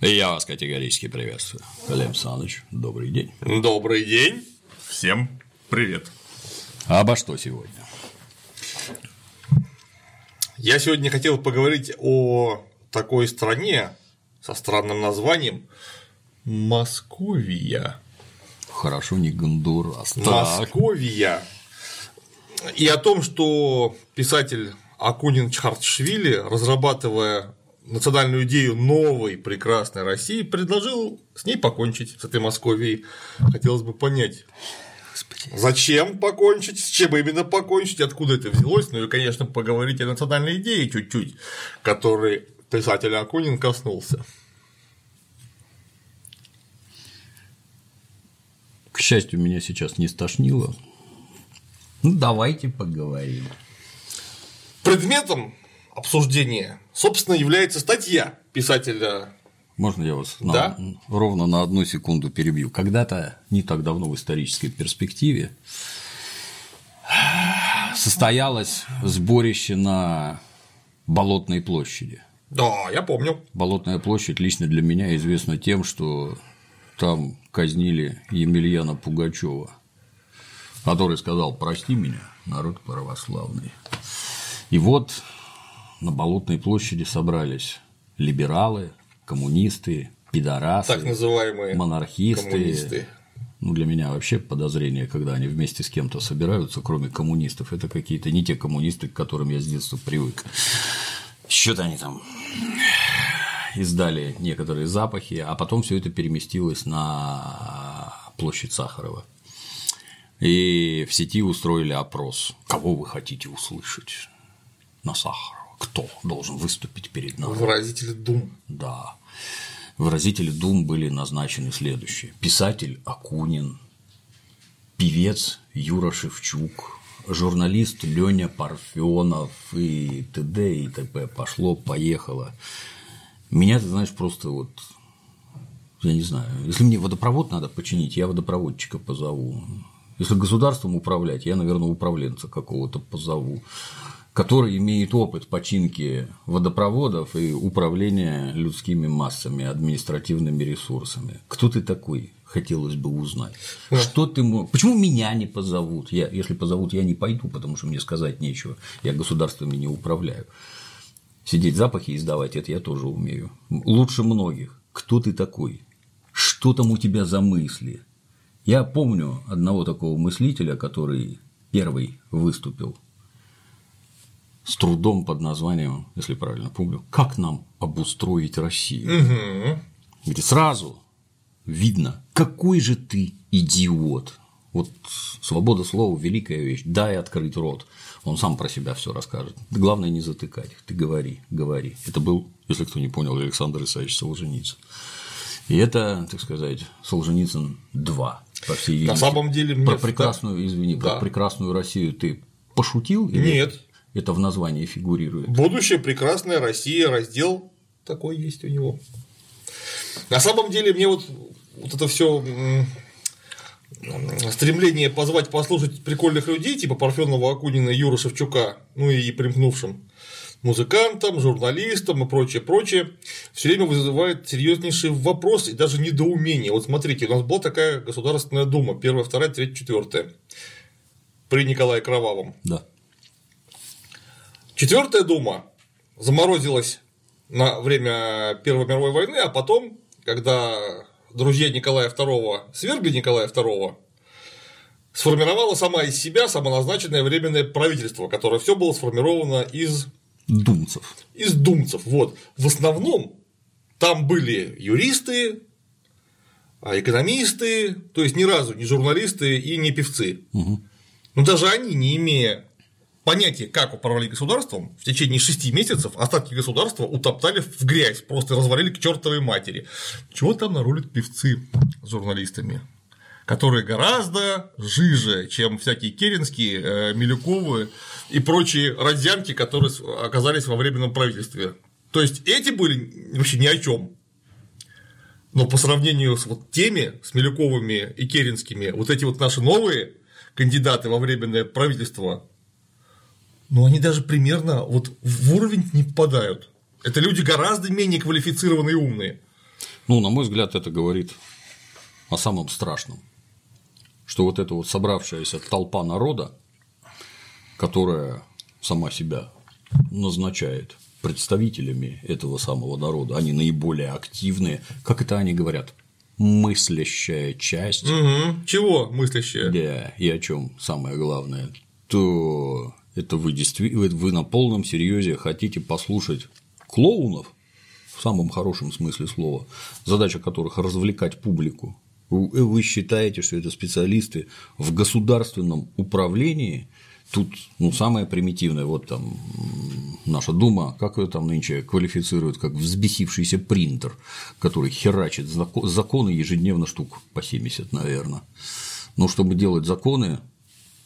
Я вас категорически приветствую. Лев Александрович, добрый день. Добрый день. Всем привет. А обо что сегодня? Я сегодня хотел поговорить о такой стране со странным названием Московия. Хорошо, не Гондурас. Московия. И о том, что писатель Акунин Чхартшвили, разрабатывая национальную идею новой прекрасной России, предложил с ней покончить, с этой Московией. Хотелось бы понять, Господи. Зачем покончить, с чем именно покончить, откуда это взялось, ну и, конечно, поговорить о национальной идее чуть-чуть, которой писатель Акунин коснулся. К счастью, меня сейчас не стошнило. Ну, давайте поговорим. Предметом обсуждения, собственно, является статья писателя можно я вас да? на, ровно на одну секунду перебью? Когда-то, не так давно в исторической перспективе, состоялось сборище на Болотной площади. Да, я помню. Болотная площадь лично для меня известна тем, что там казнили Емельяна Пугачева, который сказал «Прости меня, народ православный». И вот на Болотной площади собрались либералы, коммунисты, пидорасы, так называемые монархисты. Коммунисты. Ну, для меня вообще подозрение, когда они вместе с кем-то собираются, кроме коммунистов, это какие-то не те коммунисты, к которым я с детства привык. Что-то они там издали некоторые запахи, а потом все это переместилось на площадь Сахарова. И в сети устроили опрос. Кого вы хотите услышать на Сахарова? Кто должен выступить перед нами. Выразители дум. Да. Выразители дум были назначены следующие. Писатель Акунин, певец Юра Шевчук, журналист Леня Парфенов и т.д. и т.п. Пошло, поехало. Меня, ты знаешь, просто вот я не знаю, если мне водопровод надо починить, я водопроводчика позову. Если государством управлять, я, наверное, управленца какого-то позову который имеет опыт починки водопроводов и управления людскими массами, административными ресурсами. Кто ты такой? Хотелось бы узнать. Что ты мог... Почему меня не позовут? Я, если позовут, я не пойду, потому что мне сказать нечего. Я государствами не управляю. Сидеть запахи издавать это я тоже умею. Лучше многих. Кто ты такой? Что там у тебя за мысли? Я помню одного такого мыслителя, который первый выступил с трудом под названием, если правильно помню, «Как нам обустроить Россию?», угу. где сразу видно, какой же ты идиот. Вот свобода слова – великая вещь. Дай открыть рот. Он сам про себя все расскажет. Главное не затыкать их. Ты говори, говори. Это был, если кто не понял, Александр Исаевич Солженицын. И это, так сказать, Солженицын 2, по всей видимости. На самом деле мне про прекрасную, извини, да. про прекрасную Россию ты пошутил? Или... Нет, это в названии фигурирует. Будущее прекрасная Россия, раздел такой есть у него. На самом деле мне вот, вот это все стремление позвать послушать прикольных людей, типа Парфенова, Акунина, Юра Шевчука, ну и примкнувшим музыкантам, журналистам и прочее, прочее, все время вызывает серьезнейший вопрос и даже недоумение. Вот смотрите, у нас была такая Государственная Дума, первая, вторая, третья, четвертая, при Николае Кровавом. Да. Четвертая дума заморозилась на время Первой мировой войны, а потом, когда друзья Николая II свергли Николая II, сформировала сама из себя самоназначенное временное правительство, которое все было сформировано из думцев. Из думцев. Вот. В основном там были юристы, а экономисты, то есть ни разу не журналисты и не певцы. Угу. Но даже они, не имея понятие, как управляли государством, в течение шести месяцев остатки государства утоптали в грязь, просто развалили к чертовой матери. Чего там нарулят певцы с журналистами? которые гораздо жиже, чем всякие Керенские, э, Милюковы и прочие родзянки, которые оказались во временном правительстве. То есть эти были вообще ни о чем. Но по сравнению с вот теми, с Милюковыми и Керенскими, вот эти вот наши новые кандидаты во временное правительство но они даже примерно вот в уровень не попадают. Это люди гораздо менее квалифицированные и умные. Ну, на мой взгляд, это говорит о самом страшном, что вот эта вот собравшаяся толпа народа, которая сама себя назначает представителями этого самого народа, они наиболее активные, как это они говорят, мыслящая часть, Угу. Чего мыслящая? да, и о чем самое главное, то это вы действительно вы на полном серьезе хотите послушать клоунов в самом хорошем смысле слова, задача которых развлекать публику. Вы считаете, что это специалисты в государственном управлении? Тут ну, самое примитивное, вот там наша Дума, как ее там нынче квалифицируют, как взбесившийся принтер, который херачит зако- законы ежедневно штук по 70, наверное. Но чтобы делать законы,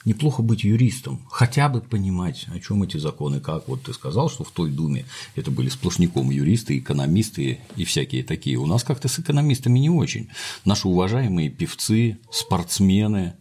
неплохо быть юристом, хотя бы понимать, о чем эти законы, как вот ты сказал, что в той Думе это были сплошняком юристы, экономисты и всякие такие. У нас как-то с экономистами не очень. Наши уважаемые певцы, спортсмены,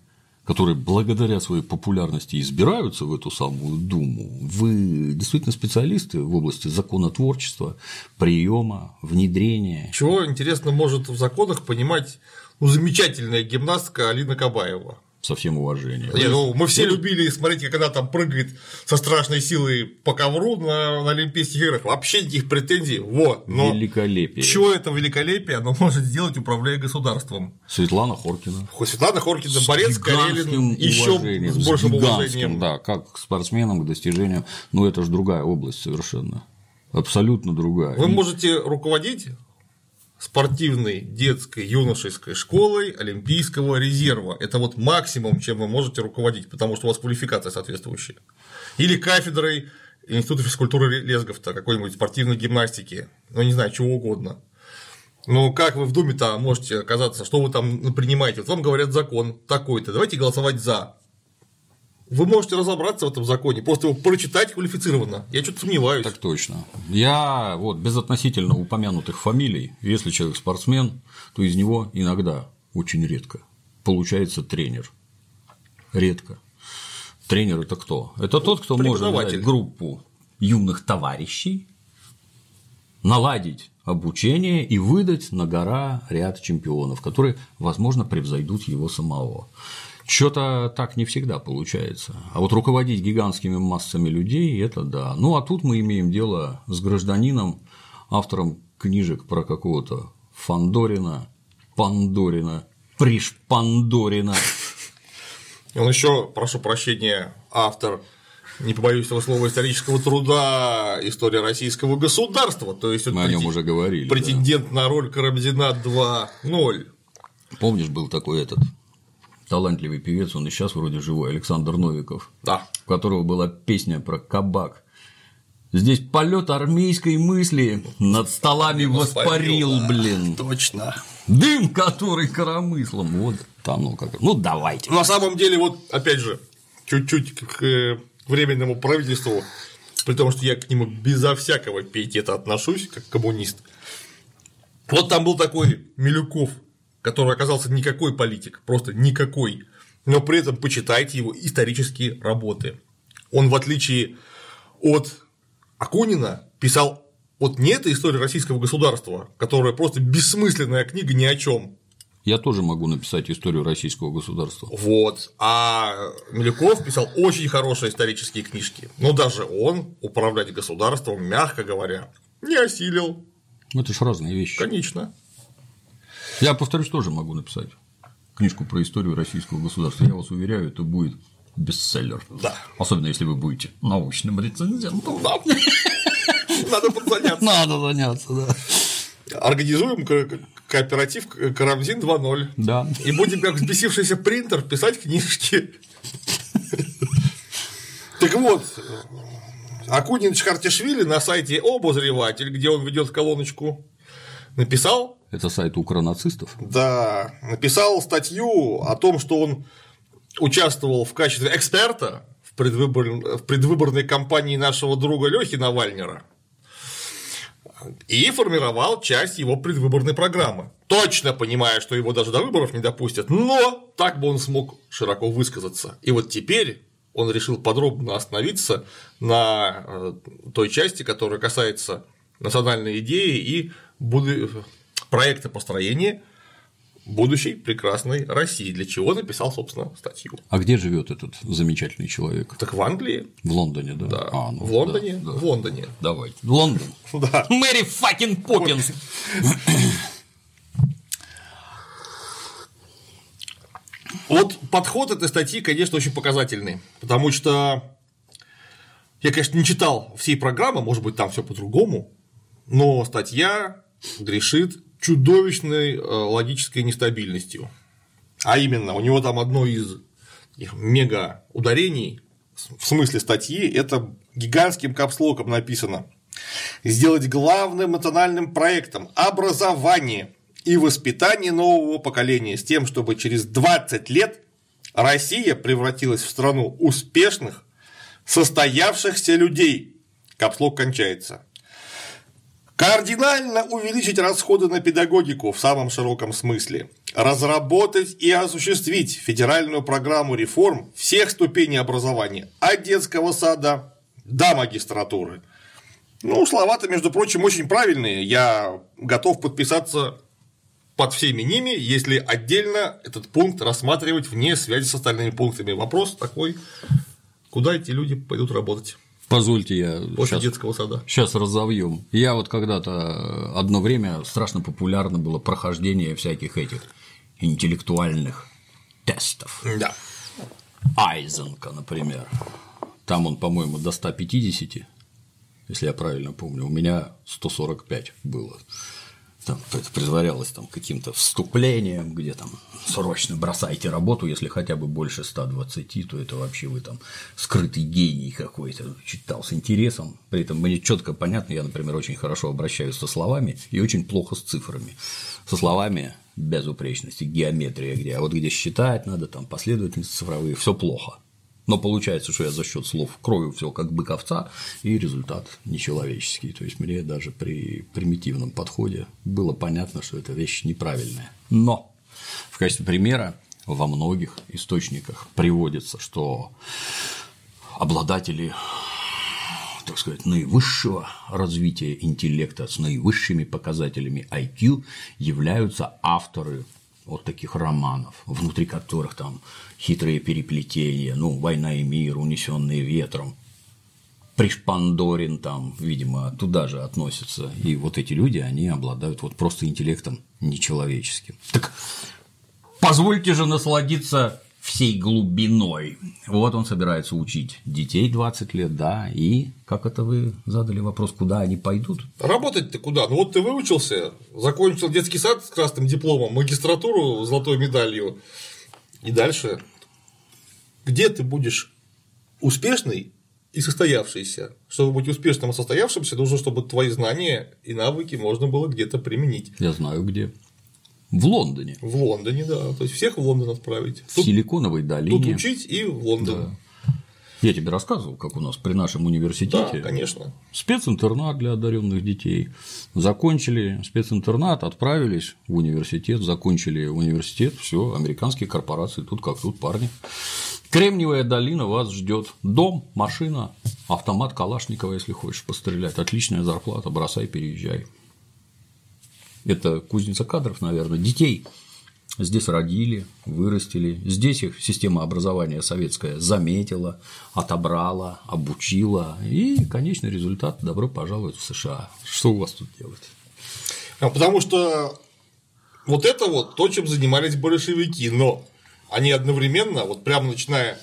которые благодаря своей популярности избираются в эту самую Думу, вы действительно специалисты в области законотворчества, приема, внедрения. Чего, интересно, может в законах понимать ну, замечательная гимнастка Алина Кабаева? Со всем уважением. Не, ну, мы все любили смотреть, как она там прыгает со страшной силой по ковру на, на Олимпийских играх. Вообще никаких претензий. Вот. Но Великолепие. чего это великолепие оно может сделать, управляя государством? Светлана Хоркина. Светлана Хоркина, Борец, гигантским Карелин, еще с большим уважением. Да, как к спортсменам, к достижениям. Но это же другая область совершенно. Абсолютно другая. Вы можете руководить спортивной детской юношеской школой Олимпийского резерва. Это вот максимум, чем вы можете руководить, потому что у вас квалификация соответствующая. Или кафедрой Института физкультуры Лесговта, какой-нибудь спортивной гимнастики, ну не знаю, чего угодно. Ну, как вы в Думе-то можете оказаться, что вы там принимаете? Вот вам говорят закон такой-то, давайте голосовать за. Вы можете разобраться в этом законе, просто его прочитать квалифицированно. Я что-то сомневаюсь. Так точно. Я вот без относительно упомянутых фамилий, если человек спортсмен, то из него иногда, очень редко, получается тренер. Редко. Тренер это кто? Это тот, кто может взять группу юных товарищей, наладить обучение и выдать на гора ряд чемпионов, которые, возможно, превзойдут его самого. Что-то так не всегда получается. А вот руководить гигантскими массами людей – это да. Ну, а тут мы имеем дело с гражданином, автором книжек про какого-то Фандорина, Пандорина, Пришпандорина. Он еще, прошу прощения, автор, не побоюсь этого слова, исторического труда «История российского государства», то есть Мы о нем уже говорили. да. претендент на роль Карамзина 2.0. Помнишь, был такой этот талантливый певец, он и сейчас вроде живой, Александр Новиков, Да. у которого была песня про кабак. Здесь полет армейской мысли над столами воспарил, да. блин. Точно. Дым, который коромыслом. Вот там, ну как. Ну давайте. На самом деле, вот опять же, чуть-чуть к э, временному правительству, при том, что я к нему безо всякого пиетета отношусь, как коммунист. Вот там был такой Милюков, который оказался никакой политик, просто никакой. Но при этом почитайте его исторические работы. Он, в отличие от Акунина, писал вот не эта история российского государства, которая просто бессмысленная книга ни о чем, Я тоже могу написать историю российского государства. Вот. А Милюков писал очень хорошие исторические книжки. Но даже он управлять государством, мягко говоря, не осилил. Ну, это ж разные вещи. Конечно. Я, повторюсь, тоже могу написать книжку про историю российского государства. Я вас уверяю, это будет бестселлер. Да. Особенно, если вы будете научным рецензентом. Да. Надо подзаняться. Надо заняться, да. Организуем ко- ко- кооператив Карамзин 2.0. Да. И будем, как взбесившийся принтер, писать книжки. Так вот, Акунин Чхартишвили на сайте Обозреватель, где он ведет колоночку, написал Это сайт укронацистов. Да, написал статью о том, что он участвовал в качестве эксперта в, предвыбор- в предвыборной кампании нашего друга Лехи Навальнера и формировал часть его предвыборной программы. Точно понимая, что его даже до выборов не допустят, но так бы он смог широко высказаться. И вот теперь он решил подробно остановиться на э, той части, которая касается национальной идеи и буду- проекта построения будущей прекрасной России, для чего написал, собственно, статью. А где живет этот замечательный человек? Так в Англии, В Лондоне, да? да, А, ну в Лондоне, да, да. в Лондоне. Давайте. Лондон. Да. Мэри факин Поппинс. Вот подход этой статьи, конечно, очень показательный, потому что я, конечно, не читал всей программы, может быть, там все по-другому, но статья грешит чудовищной э, логической нестабильностью. А именно, у него там одно из мега ударений в смысле статьи это гигантским капслоком написано. Сделать главным национальным проектом образование и воспитание нового поколения с тем, чтобы через 20 лет Россия превратилась в страну успешных, состоявшихся людей. Капслок кончается. Кардинально увеличить расходы на педагогику в самом широком смысле. Разработать и осуществить федеральную программу реформ всех ступеней образования, от детского сада до магистратуры. Ну, слова-то, между прочим, очень правильные. Я готов подписаться под всеми ними, если отдельно этот пункт рассматривать вне связи с остальными пунктами. Вопрос такой, куда эти люди пойдут работать Позвольте я после сейчас, детского сада. сейчас разовьем. Я вот когда-то одно время страшно популярно было прохождение всяких этих интеллектуальных тестов. Да. Айзенка, например. Там он, по-моему, до 150, если я правильно помню. У меня 145 было. Там это предварялось там каким-то вступлением, где там срочно бросайте работу, если хотя бы больше 120, то это вообще вы там скрытый гений какой-то, читал с интересом. При этом мне четко понятно, я, например, очень хорошо обращаюсь со словами и очень плохо с цифрами. Со словами безупречности, геометрия где, а вот где считать надо, там последовательности цифровые, все плохо. Но получается, что я за счет слов крою все как бык овца, и результат нечеловеческий. То есть мне даже при примитивном подходе было понятно, что эта вещь неправильная. Но в качестве примера во многих источниках приводится, что обладатели так сказать, наивысшего развития интеллекта с наивысшими показателями IQ являются авторы вот таких романов, внутри которых там хитрые переплетения, ну, «Война и мир», «Унесенные ветром», Пришпандорин там, видимо, туда же относится. И вот эти люди, они обладают вот просто интеллектом нечеловеческим. Так позвольте же насладиться всей глубиной. Вот он собирается учить детей 20 лет, да, и как это вы задали вопрос, куда они пойдут? Работать-то куда? Ну вот ты выучился, закончил детский сад с красным дипломом, магистратуру с золотой медалью, и дальше где ты будешь успешный и состоявшийся? Чтобы быть успешным и состоявшимся, нужно, чтобы твои знания и навыки можно было где-то применить. Я знаю где. В Лондоне, В Лондоне, да. То есть всех в Лондон отправить. в Тут, Силиконовой тут долине. учить и в Лондон. Я тебе рассказывал, как у нас при нашем Да, университете конечно. специнтернат для одаренных детей. Закончили специнтернат, отправились в университет, закончили университет, все, американские корпорации, тут как тут парни. Кремниевая долина вас ждет. Дом, машина, автомат Калашникова, если хочешь пострелять. Отличная зарплата, бросай, переезжай. Это кузница кадров, наверное, детей здесь родили, вырастили. Здесь их система образования советская заметила, отобрала, обучила. И конечный результат – добро пожаловать в США. Что у вас тут делать? А Потому что вот это вот то, чем занимались большевики, но они одновременно, вот прямо начиная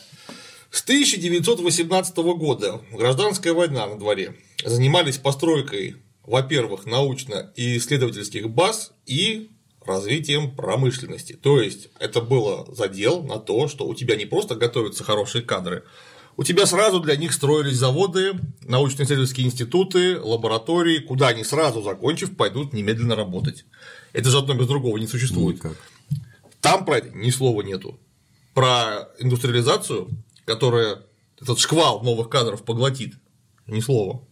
с 1918 года, гражданская война на дворе, занимались постройкой, во-первых, научно- и исследовательских баз и развитием промышленности. То есть это было задел на то, что у тебя не просто готовятся хорошие кадры, у тебя сразу для них строились заводы, научно-исследовательские институты, лаборатории, куда они сразу закончив пойдут немедленно работать. Это же одно без другого не существует. Никак. Там про это ни слова нету. Про индустриализацию, которая этот шквал новых кадров поглотит, ни слова.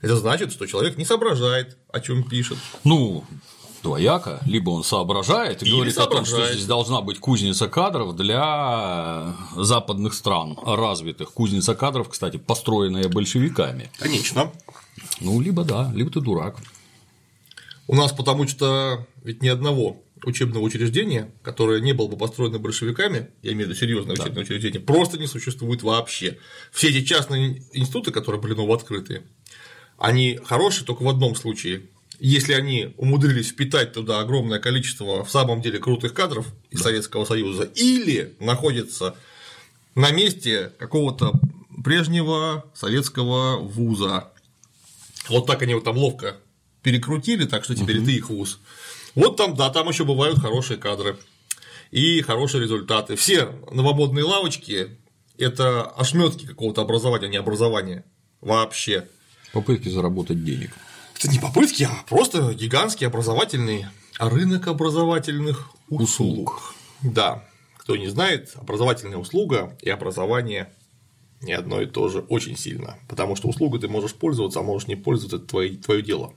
Это значит, что человек не соображает, о чем пишет. Ну, двояко, либо он соображает и Или говорит о том, что соображает. здесь должна быть кузница кадров для западных стран развитых. Кузница кадров, кстати, построенная большевиками. Конечно. Ну, либо да, либо ты дурак. У нас потому что ведь ни одного учебного учреждения, которое не было бы построено большевиками, я имею в виду серьезное учебное учреждение, просто не существует вообще. Все эти частные институты, которые были новооткрытые, они хорошие только в одном случае. Если они умудрились впитать туда огромное количество в самом деле крутых кадров из Советского Союза, или находятся на месте какого-то прежнего советского вуза. Вот так они вот там ловко перекрутили, так что теперь угу. ты их вуз. Вот там, да, там еще бывают хорошие кадры и хорошие результаты. Все новомодные лавочки – это ошметки какого-то образования, а не образование вообще. Попытки заработать денег. Это не попытки, а просто гигантский образовательный рынок образовательных услуг. услуг. Да, кто не знает, образовательная услуга и образование не одно и то же очень сильно, потому что услугой ты можешь пользоваться, а можешь не пользоваться, это твое, твое дело.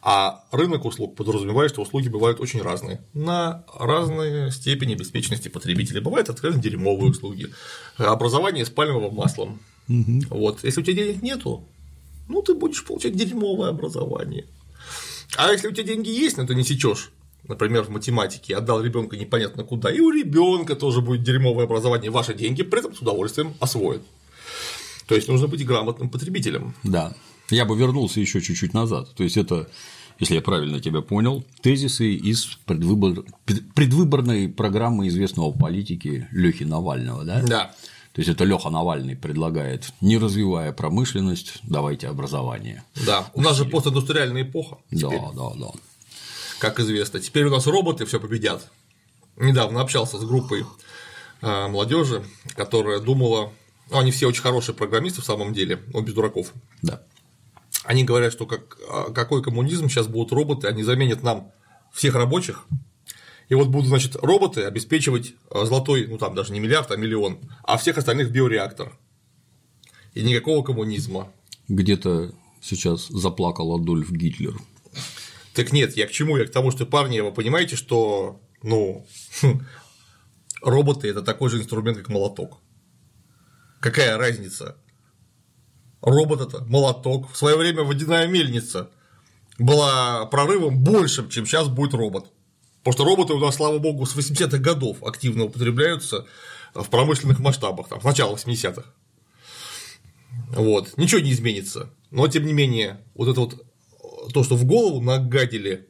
А рынок услуг подразумевает, что услуги бывают очень разные, на разные степени беспечности потребителя. Бывают откровенно дерьмовые услуги, образование с пальмовым маслом. Угу. Вот. Если у тебя денег нету, ну ты будешь получать дерьмовое образование. А если у тебя деньги есть, но ты не сечешь, например, в математике, отдал ребенка непонятно куда, и у ребенка тоже будет дерьмовое образование, ваши деньги при этом с удовольствием освоят. То есть нужно быть грамотным потребителем. Да. Я бы вернулся еще чуть-чуть назад. То есть это, если я правильно тебя понял, тезисы из предвыбор... предвыборной программы известного политики Лехи Навального, да? Да. То есть это Леха Навальный предлагает, не развивая промышленность, давайте образование. Да, у нас же постиндустриальная эпоха. Теперь. Да, да, да. Как известно. Теперь у нас роботы все победят. Недавно общался с группой а, молодежи, которая думала, ну, они все очень хорошие программисты в самом деле, но без дураков. Да. Они говорят, что как, а, какой коммунизм, сейчас будут роботы, они заменят нам всех рабочих, и вот будут, значит, роботы обеспечивать а, золотой, ну там даже не миллиард, а миллион, а всех остальных биореактор. И никакого коммунизма. Где-то сейчас заплакал Адольф Гитлер. Так нет, я к чему? Я к тому, что парни, вы понимаете, что ну, роботы это такой же инструмент, как молоток. Какая разница? робот это, молоток. В свое время водяная мельница была прорывом большим, чем сейчас будет робот. Потому что роботы у нас, слава богу, с 80-х годов активно употребляются в промышленных масштабах, там, с начала 80-х. Вот. Ничего не изменится. Но, тем не менее, вот это вот то, что в голову нагадили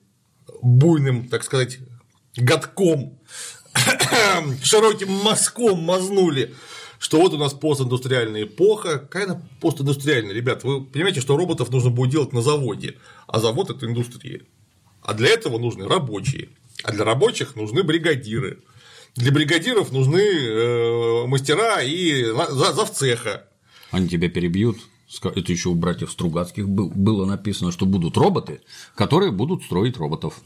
буйным, так сказать, годком, широким мазком мазнули, что вот у нас постиндустриальная эпоха. Какая она постиндустриальная, ребят? Вы понимаете, что роботов нужно будет делать на заводе, а завод – это индустрия. А для этого нужны рабочие, а для рабочих нужны бригадиры. Для бригадиров нужны э, мастера и завцеха. Они тебя перебьют. Это еще у братьев Стругацких было написано, что будут роботы, которые будут строить роботов.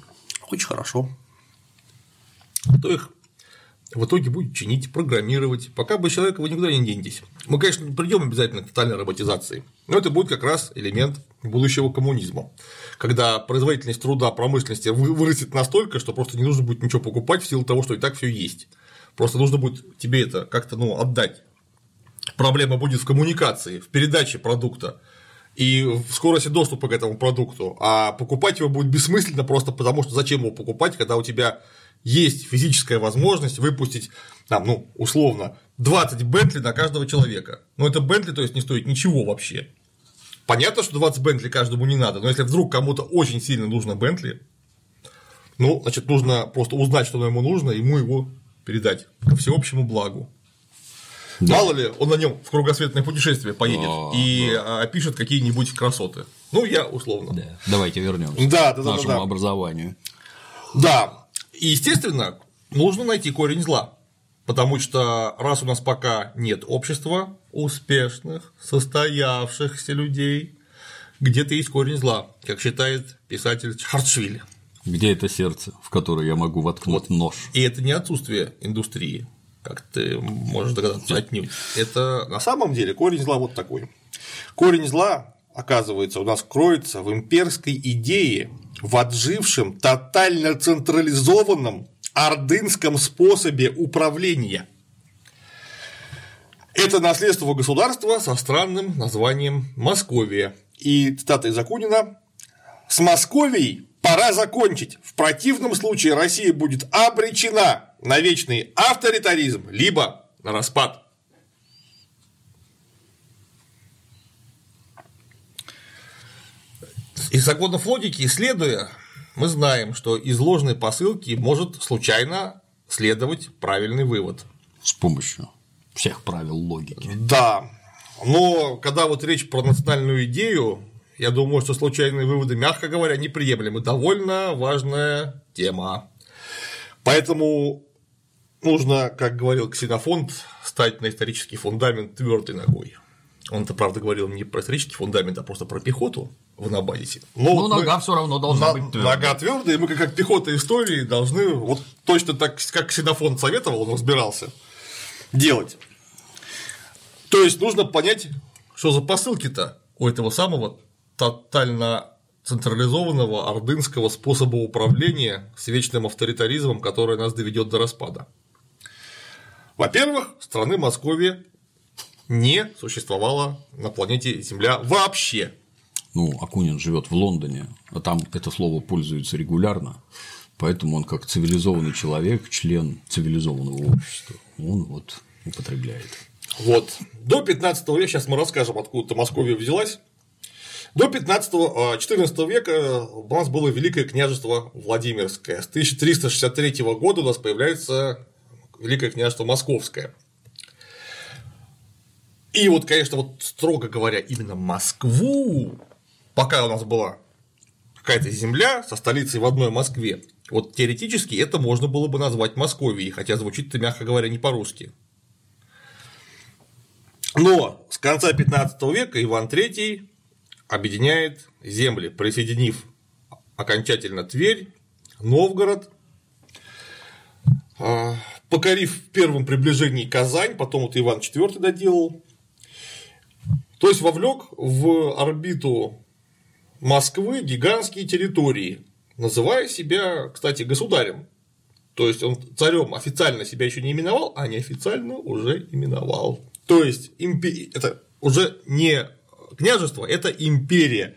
Очень хорошо. Кто их в итоге будет чинить, программировать, пока бы человека вы никуда не денетесь. Мы, конечно, придем обязательно к тотальной роботизации, но это будет как раз элемент будущего коммунизма, когда производительность труда промышленности вырастет настолько, что просто не нужно будет ничего покупать в силу того, что и так все есть. Просто нужно будет тебе это как-то ну, отдать. Проблема будет в коммуникации, в передаче продукта и в скорости доступа к этому продукту, а покупать его будет бессмысленно просто потому, что зачем его покупать, когда у тебя есть физическая возможность выпустить, там, ну, условно, 20 Бентли на каждого человека. Но это Бентли, то есть, не стоит ничего вообще. Понятно, что 20 Бентли каждому не надо, но если вдруг кому-то очень сильно нужно Бентли, ну, значит, нужно просто узнать, что ему нужно, и ему его передать ко всеобщему благу. Да. Мало ли, он на нем в кругосветное путешествие поедет а, и да. опишет какие-нибудь красоты. Ну, я условно. Да. Давайте вернемся да, да, к нашему да, да. образованию. Да, и, естественно, нужно найти корень зла. Потому что раз у нас пока нет общества успешных, состоявшихся людей, где-то есть корень зла, как считает писатель Чхартшвили. Где это сердце, в которое я могу воткнуть вот. нож? И это не отсутствие индустрии, как ты можешь догадаться отнюдь. Это на самом деле корень зла вот такой. Корень зла, оказывается, у нас кроется в имперской идее в отжившем, тотально централизованном ордынском способе управления. Это наследство государства со странным названием Московия. И цитата из Акунина «С Московией Пора закончить. В противном случае Россия будет обречена на вечный авторитаризм, либо на распад. Из законов логики следуя, мы знаем, что из ложной посылки может случайно следовать правильный вывод. С помощью всех правил логики. Да. Но когда вот речь про национальную идею, я думаю, что случайные выводы, мягко говоря, неприемлемы. Довольно важная тема. Поэтому нужно, как говорил Ксенофонт, стать на исторический фундамент твердой ногой. Он-то, правда, говорил не про исторический фундамент, а просто про пехоту в Набадисе. Но ну, вот нога все равно должна на, быть твердой. Нога твердая, и мы, как пехота истории, должны вот точно так, как Ксенофонт советовал, он разбирался, делать. То есть нужно понять, что за посылки-то у этого самого тотально централизованного ордынского способа управления с вечным авторитаризмом, который нас доведет до распада. Во-первых, страны Московии не существовало на планете Земля вообще. Ну, Акунин живет в Лондоне, а там это слово пользуется регулярно, поэтому он как цивилизованный человек, член цивилизованного общества, он вот употребляет. Вот. До 15 века, сейчас мы расскажем, откуда Московия взялась. До 15-14 а, века у нас было Великое княжество Владимирское. С 1363 года у нас появляется Великое княжество Московское. И вот, конечно, вот строго говоря, именно Москву, пока у нас была какая-то земля со столицей в одной Москве, вот теоретически это можно было бы назвать Московией, хотя звучит это, мягко говоря, не по-русски. Но с конца 15 века Иван III объединяет земли, присоединив окончательно Тверь, Новгород, а, покорив в первом приближении Казань, потом вот Иван IV доделал, то есть вовлек в орбиту Москвы гигантские территории, называя себя, кстати, государем. То есть он царем официально себя еще не именовал, а неофициально уже именовал. То есть импи... это уже не княжество, это империя.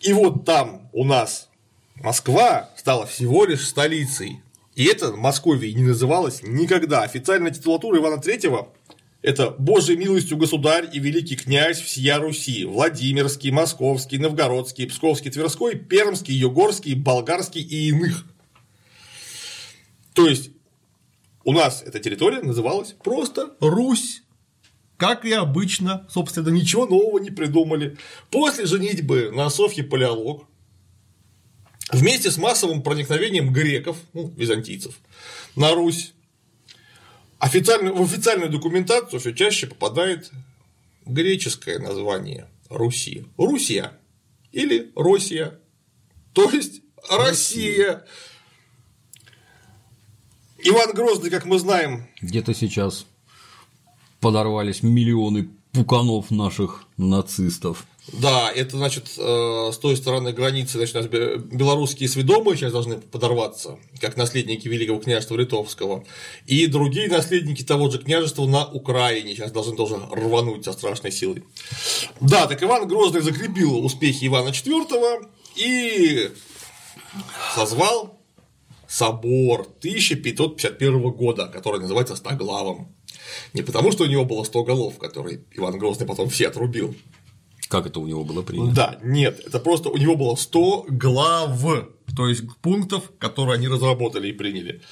И вот там у нас Москва стала всего лишь столицей. И это Московией не называлось никогда. Официальная титулатура Ивана III это Божьей милостью государь и великий князь всея Руси, Владимирский, Московский, Новгородский, Псковский, Тверской, Пермский, Югорский, Болгарский и иных. То есть у нас эта территория называлась просто Русь. Как и обычно, собственно, ничего нового не придумали. После женитьбы на Софье Палеолог, вместе с массовым проникновением греков, ну, византийцев, на Русь, официально, в официальную документацию все чаще попадает греческое название Руси. Русия или Россия, то есть Россия. Иван Грозный, как мы знаем. Где-то сейчас подорвались миллионы пуканов наших нацистов. Да, это значит, э, с той стороны границы значит, белорусские сведомые сейчас должны подорваться, как наследники Великого княжества Литовского, и другие наследники того же княжества на Украине сейчас должны тоже рвануть со страшной силой. Да, так Иван Грозный закрепил успехи Ивана IV и созвал собор 1551 года, который называется Стоглавом. Не потому, что у него было 100 голов, которые Иван Грозный потом все отрубил. Как это у него было принято? Да, нет, это просто у него было 100 глав, то есть пунктов, которые они разработали и приняли.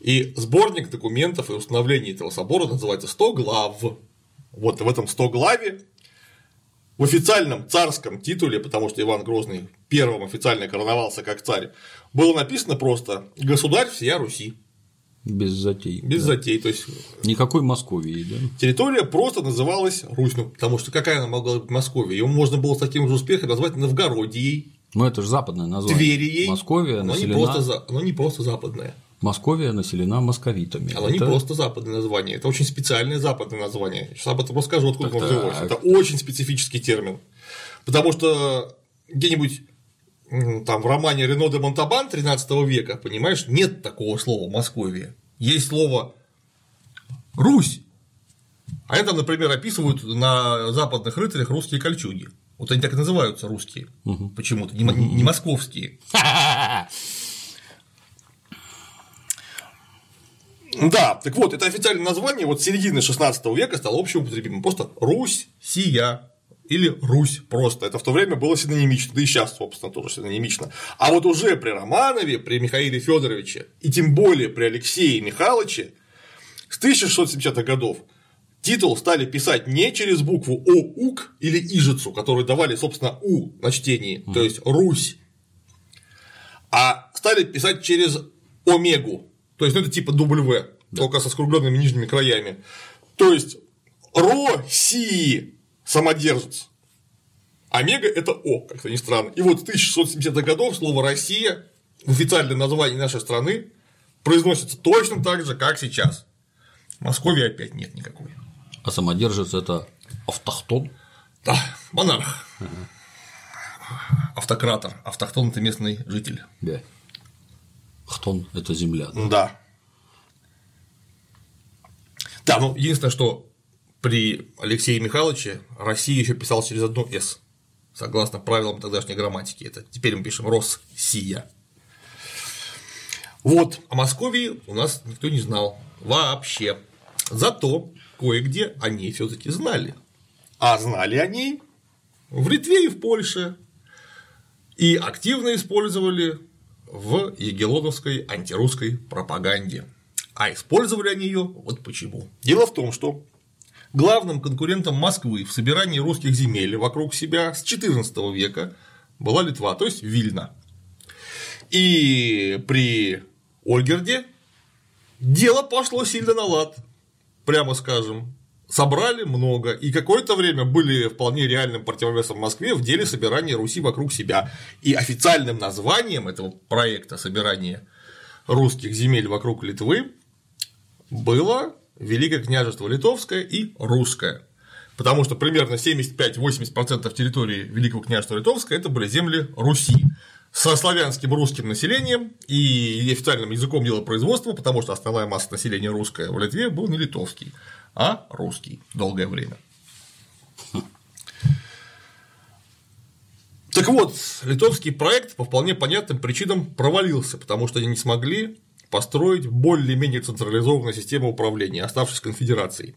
И сборник документов и установлений этого собора называется 100 глав. Вот в этом 100 главе в официальном царском титуле, потому что Иван Грозный первым официально короновался как царь, было написано просто «Государь всея Руси». Без затей. Без да. затей, то есть. Никакой Московии, да? Территория просто называлась Русь, ну, потому что какая она могла быть Московия? Ее можно было с таким же успехом назвать Новгородией. Ну, это же западное название. Тверией. Московия но населена. Не просто, оно не просто западное. Московия населена московитами. Оно это... не просто западное название, это очень специальное западное название. Сейчас об этом расскажу, откуда оно взялось. Это очень специфический термин. Потому что где-нибудь там в романе Рено де Монтабан 13 века, понимаешь, нет такого слова Московия. Есть слово Русь. А это, например, описывают на западных рыцарях русские кольчуги. Вот они так и называются русские. Почему-то, не, не московские. Да, так вот, это официальное название вот середины 16 века стало общеупотребимым. Просто Русь, Сия или Русь просто. Это в то время было синонимично, да и сейчас, собственно, тоже синонимично. А вот уже при Романове, при Михаиле Федоровиче и тем более при Алексее Михайловиче с 1670-х годов титул стали писать не через букву ОУК или Ижицу, которую давали, собственно, У на чтении, то есть Русь, а стали писать через Омегу, то есть, ну, это типа W, только со скругленными нижними краями. То есть, России самодержец. Омега – это О, как-то ни странно. И вот с 1670-х годов слово «Россия» в официальном названии нашей страны произносится точно так же, как сейчас. В Москве опять нет никакой. А самодержец – это автохтон. Да, монарх. Автократор. Автохтон – это местный житель. Да. Хтон – это земля. да. Да. Да, ну единственное, что при Алексее Михайловиче Россия еще писал через одну «с», согласно правилам тогдашней грамматики. Это теперь мы пишем «Россия». Вот, о Москве у нас никто не знал вообще. Зато кое-где о ней все таки знали. А знали о ней в Литве и в Польше. И активно использовали в егелоновской антирусской пропаганде. А использовали они ее вот почему. Дело в том, что главным конкурентом Москвы в собирании русских земель вокруг себя с XIV века была Литва, то есть Вильна. И при Ольгерде дело пошло сильно на лад, прямо скажем. Собрали много, и какое-то время были вполне реальным противовесом Москве в деле собирания Руси вокруг себя. И официальным названием этого проекта собирания русских земель вокруг Литвы было Великое княжество Литовское и Русское. Потому что примерно 75-80% территории Великого княжества Литовского это были земли Руси со славянским русским населением и официальным языком делопроизводства, потому что основная масса населения русская в Литве был не литовский, а русский долгое время. Так вот, литовский проект по вполне понятным причинам провалился, потому что они не смогли построить более-менее централизованную систему управления, оставшись конфедерацией.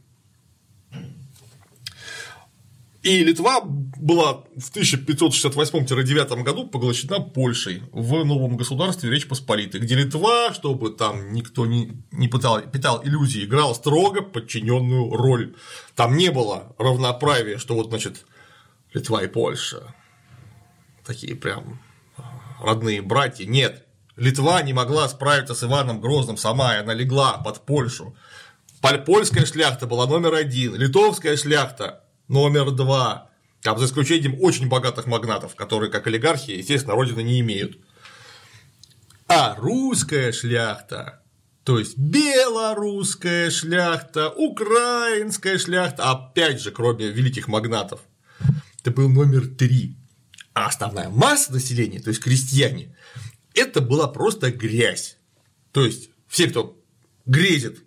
И Литва была в 1568-9 году поглощена Польшей в новом государстве Речь Посполитой, где Литва, чтобы там никто не, не питал, питал иллюзии, играла строго подчиненную роль. Там не было равноправия, что вот, значит, Литва и Польша такие прям родные братья. Нет, Литва не могла справиться с Иваном Грозным сама, и она легла под Польшу. Польская шляхта была номер один, литовская шляхта номер два, там, за исключением очень богатых магнатов, которые, как олигархи, естественно, родины не имеют. А русская шляхта, то есть белорусская шляхта, украинская шляхта, опять же, кроме великих магнатов, это был номер три. А основная масса населения, то есть крестьяне, это была просто грязь. То есть все, кто грезит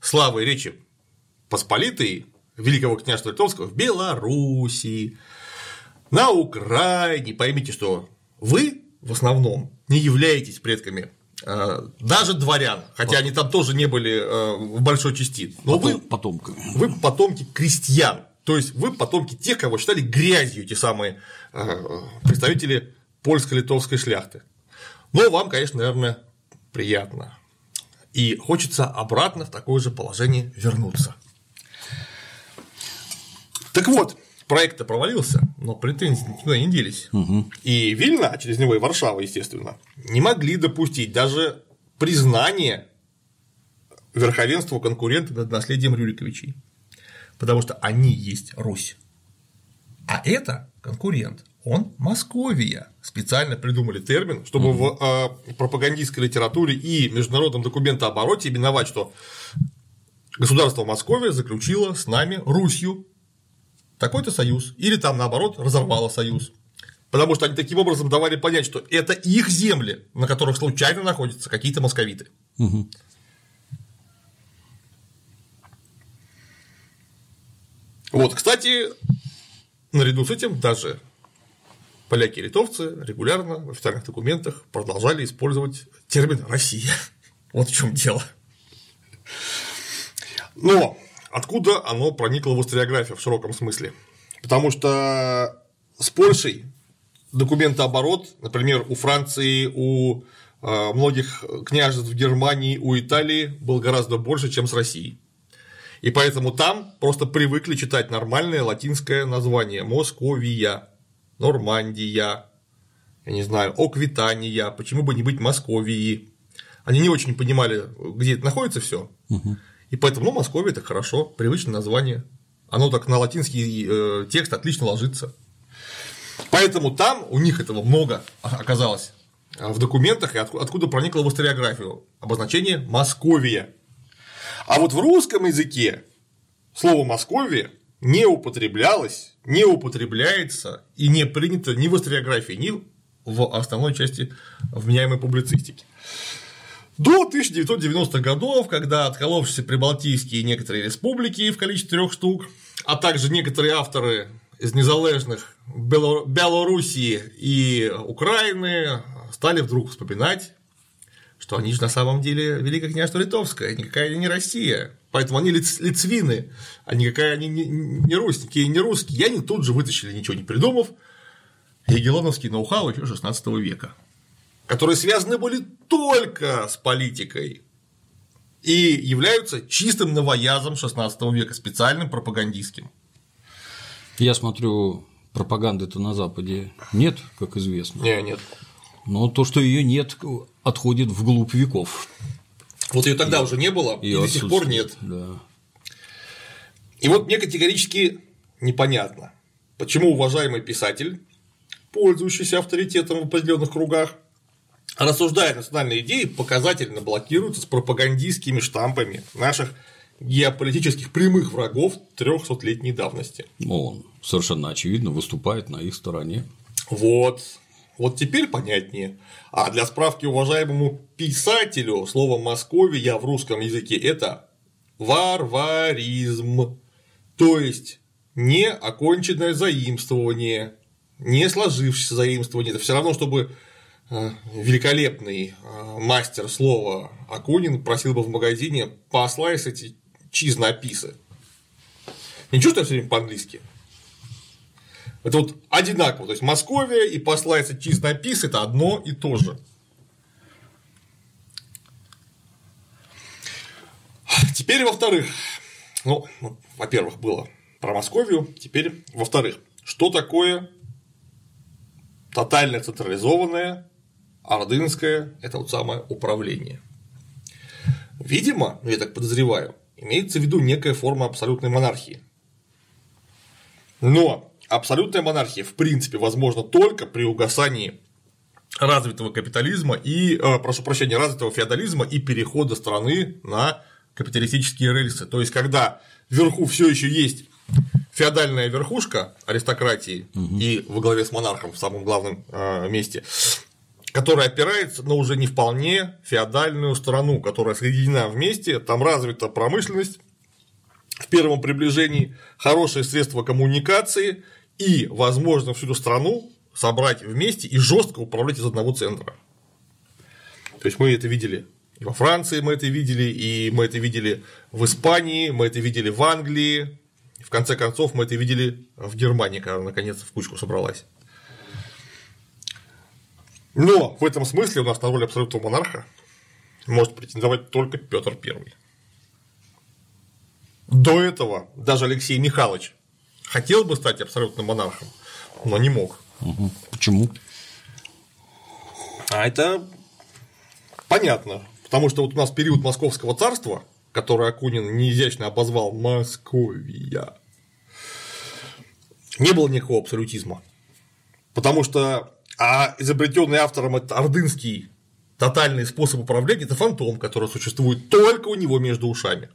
славой Речи Посполитой, Великого княжества Литовского в Белоруссии, на Украине, поймите, что вы в основном не являетесь предками э, даже дворян, хотя они там тоже не были э, в большой части, но вы, Потомками. вы потомки крестьян, то есть вы потомки тех, кого считали грязью эти самые э, представители польско-литовской шляхты. Но вам, конечно, наверное, приятно. И хочется обратно в такое же положение вернуться. Так вот, проект-то провалился, но претензии никуда не делись. И Вильна, а через него и Варшава, естественно, не могли допустить даже признания верховенства конкурента над наследием Рюриковичей. Потому что они есть Русь. А это конкурент. Он Московия. Специально придумали термин, чтобы в э, пропагандистской литературе и международном документообороте именовать, что государство Московия заключило с нами Русью такой-то союз. Или там, наоборот, разорвало союз. Потому что они таким образом давали понять, что это их земли, на которых случайно находятся какие-то московиты. Вот, кстати, наряду с этим даже поляки и литовцы регулярно в официальных документах продолжали использовать термин «Россия». Вот в чем дело. Но откуда оно проникло в историографию в широком смысле? Потому что с Польшей документооборот, например, у Франции, у э, многих княжеств в Германии, у Италии был гораздо больше, чем с Россией. И поэтому там просто привыкли читать нормальное латинское название – Московия, Нормандия, я не знаю, Оквитания, почему бы не быть Московией. Они не очень понимали, где это находится все. Угу. И поэтому, ну, Московия это хорошо, привычное название. Оно так на латинский э, текст отлично ложится. Поэтому там у них этого много оказалось в документах, и откуда проникло в историографию обозначение Московия. А вот в русском языке слово Московия не употреблялось, не употребляется и не принято ни в историографии, ни в основной части вменяемой публицистики. До 1990-х годов, когда отколовшиеся прибалтийские некоторые республики в количестве трех штук, а также некоторые авторы из незалежных Белоруссии и Украины стали вдруг вспоминать, что они же на самом деле Великое княжество Литовское, никакая не Россия. Поэтому они лиц, лицвины, а никакая они не, не русники и не русские. И они тут же вытащили, ничего не придумав, егелоновский ноу-хау еще 16 века, которые связаны были только с политикой и являются чистым новоязом 16 века, специальным пропагандистским. Я смотрю, пропаганды-то на Западе нет, как известно. Не, нет. Но то, что ее нет, отходит вглубь веков. Вот ее тогда и, уже не было, и до сих пор нет. Да. И вот мне категорически непонятно, почему уважаемый писатель, пользующийся авторитетом в определенных кругах, рассуждая национальные идеи, показательно блокируется с пропагандистскими штампами наших геополитических прямых врагов 300-летней давности. Ну, он совершенно очевидно выступает на их стороне. Вот. Вот теперь понятнее. А для справки уважаемому писателю слово «Московия» в русском языке – это варваризм, то есть не оконченное заимствование, не сложившееся заимствование. Это все равно, чтобы э, великолепный э, мастер слова Акунин просил бы в магазине послать эти чизнописы. Не чувствую все время по-английски? Это вот одинаково. То есть Московия и послается чизнопис это одно и то же. Теперь, во-вторых, ну, во-первых, было про Московию, теперь, во-вторых, что такое тотально централизованное ордынское, это вот самое управление. Видимо, я так подозреваю, имеется в виду некая форма абсолютной монархии. Но абсолютная монархия в принципе возможна только при угасании развитого капитализма и, э, прошу прощения, развитого феодализма и перехода страны на капиталистические рельсы. То есть, когда вверху все еще есть феодальная верхушка аристократии угу. и во главе с монархом в самом главном э, месте, которая опирается на уже не вполне феодальную страну, которая соединена вместе, там развита промышленность в первом приближении, хорошие средства коммуникации и, возможно, всю эту страну собрать вместе и жестко управлять из одного центра. То есть мы это видели и во Франции мы это видели, и мы это видели в Испании, мы это видели в Англии, в конце концов мы это видели в Германии, когда наконец в кучку собралась. Но в этом смысле у нас на роль абсолютного монарха может претендовать только Петр I. До этого даже Алексей Михайлович хотел бы стать абсолютным монархом, но не мог. Угу. Почему? А это понятно. Потому что вот у нас период Московского царства, который Акунин неизящно обозвал Московия, не было никакого абсолютизма. Потому что а изобретенный автором это ордынский тотальный способ управления – это фантом, который существует только у него между ушами.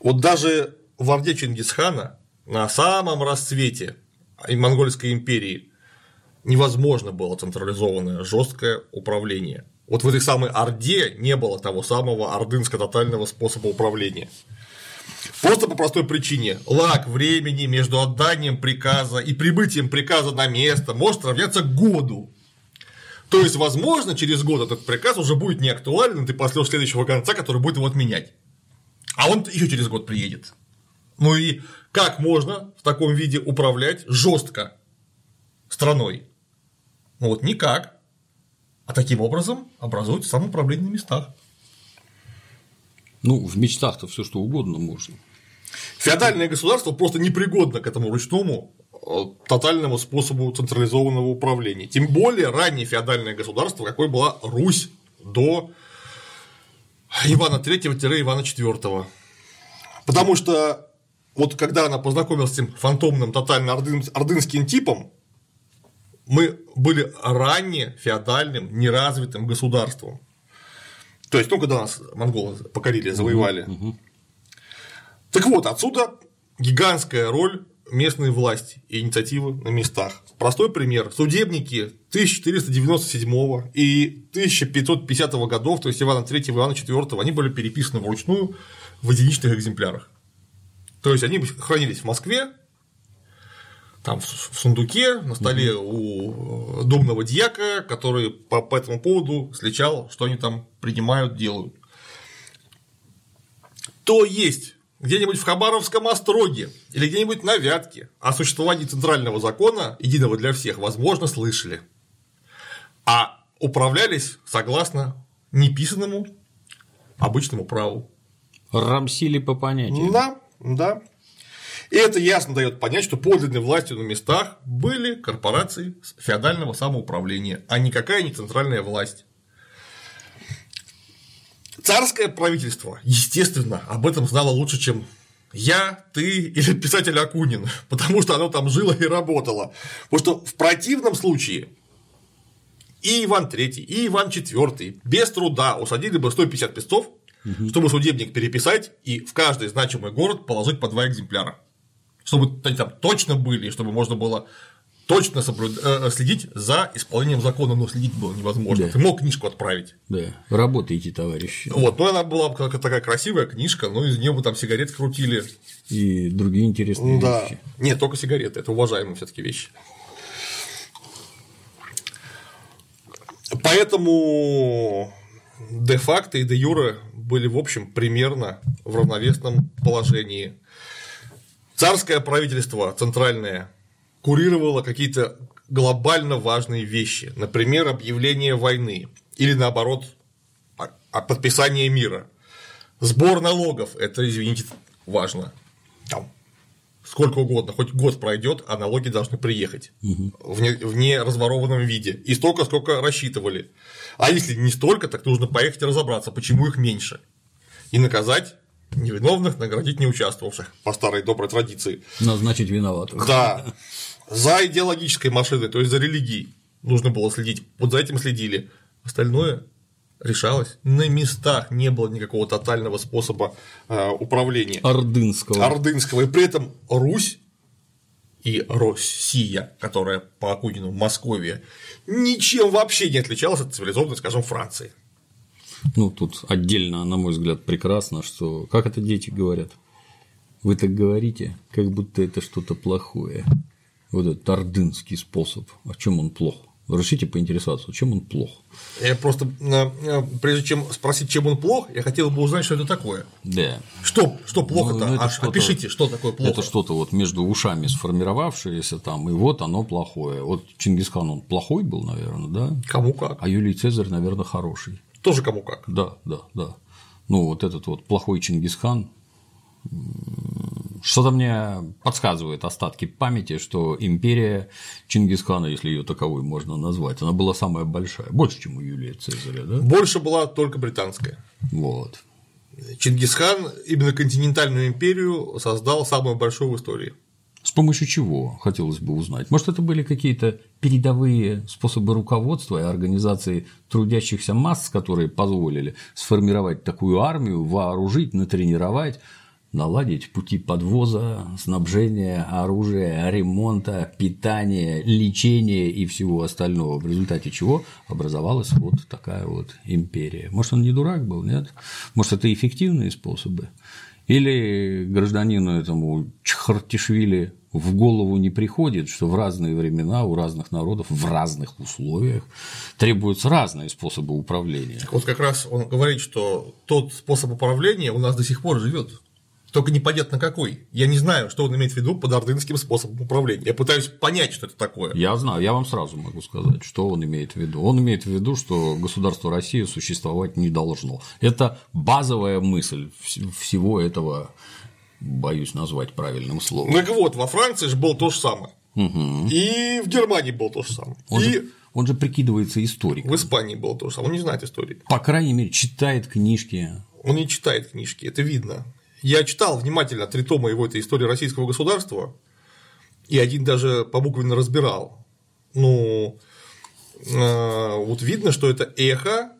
Вот даже в Орде Чингисхана на самом расцвете монгольской империи невозможно было централизованное жесткое управление. Вот в этой самой Орде не было того самого ордынско-тотального способа управления. Просто по простой причине. Лаг времени между отданием приказа и прибытием приказа на место может равняться году. То есть, возможно, через год этот приказ уже будет не актуален, и ты послешь следующего конца, который будет его отменять. А он еще через год приедет. Ну и как можно в таком виде управлять жестко страной? Ну вот никак. А таким образом образуют самоуправление на местах. Ну, в мечтах-то все что угодно можно. Феодальное государство просто непригодно к этому ручному э, тотальному способу централизованного управления. Тем более раннее феодальное государство, какой была Русь до Ивана III-Ивана IV. Потому что вот когда она познакомилась с этим фантомным тотально ордынским типом, мы были ранее феодальным, неразвитым государством. То есть, ну, когда нас монголы покорили, завоевали. Угу, угу. Так вот, отсюда гигантская роль местной власти и инициативы на местах. Простой пример. Судебники 1497 и 1550 годов, то есть Ивана III и Ивана IV, они были переписаны вручную в единичных экземплярах. То есть они хранились в Москве, там в сундуке на столе у домного дьяка, который по, по этому поводу сличал, что они там принимают, делают. То есть где-нибудь в Хабаровском остроге или где-нибудь на Вятке о существовании центрального закона, единого для всех, возможно, слышали. А управлялись согласно неписанному обычному праву. Рамсили по понятию. Да, да. И это ясно дает понять, что подлинной властью на местах были корпорации феодального самоуправления, а никакая не центральная власть. Царское правительство, естественно, об этом знало лучше, чем я, ты или писатель Акунин, потому что оно там жило и работало. Потому что в противном случае и Иван III, и Иван IV без труда усадили бы 150 песцов, угу. чтобы судебник переписать и в каждый значимый город положить по два экземпляра. Чтобы они там точно были, чтобы можно было точно соблюд... Э, э, следить за исполнением закона, но следить было невозможно. Да. Ты мог книжку отправить. Да, работайте, товарищи. Вот, но она была такая красивая книжка, но из нее бы там сигарет крутили. И другие интересные да. вещи. Нет, только сигареты, это уважаемые все таки вещи. Поэтому де-факто и де-юре были, в общем, примерно в равновесном положении. Царское правительство центральное курировало какие-то глобально важные вещи, например, объявление войны или наоборот подписание мира. Сбор налогов – это, извините, важно. Там сколько угодно, хоть год пройдет, а налоги должны приехать угу. в, не, в неразворованном виде. И столько, сколько рассчитывали. А если не столько, так нужно поехать и разобраться, почему их меньше. И наказать невиновных, наградить неучаствовавших по старой доброй традиции. Назначить виноватых. Да. За идеологической машиной, то есть за религией нужно было следить. Вот за этим следили. Остальное решалось на местах, не было никакого тотального способа э, управления. Ордынского. Ордынского. И при этом Русь и Россия, которая по Акунину Московия, ничем вообще не отличалась от цивилизованной, скажем, Франции. Ну, тут отдельно, на мой взгляд, прекрасно, что как это дети говорят. Вы так говорите, как будто это что-то плохое. Вот этот ордынский способ. О чем он плох? Разрешите поинтересоваться, чем он плох? Я просто, э, э, прежде чем спросить, чем он плох, я хотел бы узнать, что это такое. Да. Что, что плохо-то? Ну, а, что опишите, что такое плохо. Это что-то вот между ушами сформировавшееся там, и вот оно плохое. Вот Чингисхан, он плохой был, наверное, да? Кому как. А Юлий Цезарь, наверное, хороший. Тоже кому как. Да, да, да. Ну, вот этот вот плохой Чингисхан, что-то мне подсказывает остатки памяти, что империя Чингисхана, если ее таковой можно назвать, она была самая большая, больше, чем у Юлия Цезаря, да? Больше была только британская. Вот. Чингисхан именно континентальную империю создал самую большую в истории. С помощью чего, хотелось бы узнать? Может, это были какие-то передовые способы руководства и организации трудящихся масс, которые позволили сформировать такую армию, вооружить, натренировать, наладить пути подвоза, снабжения, оружия, ремонта, питания, лечения и всего остального, в результате чего образовалась вот такая вот империя. Может, он не дурак был, нет? Может, это эффективные способы? Или гражданину этому Чхартишвили в голову не приходит, что в разные времена у разных народов в разных условиях требуются разные способы управления. Вот как раз он говорит, что тот способ управления у нас до сих пор живет. Только непонятно какой. Я не знаю, что он имеет в виду под ордынским способом управления. Я пытаюсь понять, что это такое. Я знаю, я вам сразу могу сказать, что он имеет в виду. Он имеет в виду, что государство России существовать не должно. Это базовая мысль всего этого, боюсь назвать правильным словом. Ну так вот, во Франции же было то же самое. Угу. И в Германии было то же самое. Он, и... же, он же прикидывается историком. В Испании было то же самое. Он не знает истории. По крайней мере, читает книжки. Он не читает книжки, это видно. Я читал внимательно три тома его этой истории российского государства, и один даже по буквенно разбирал. Ну, э, вот видно, что это эхо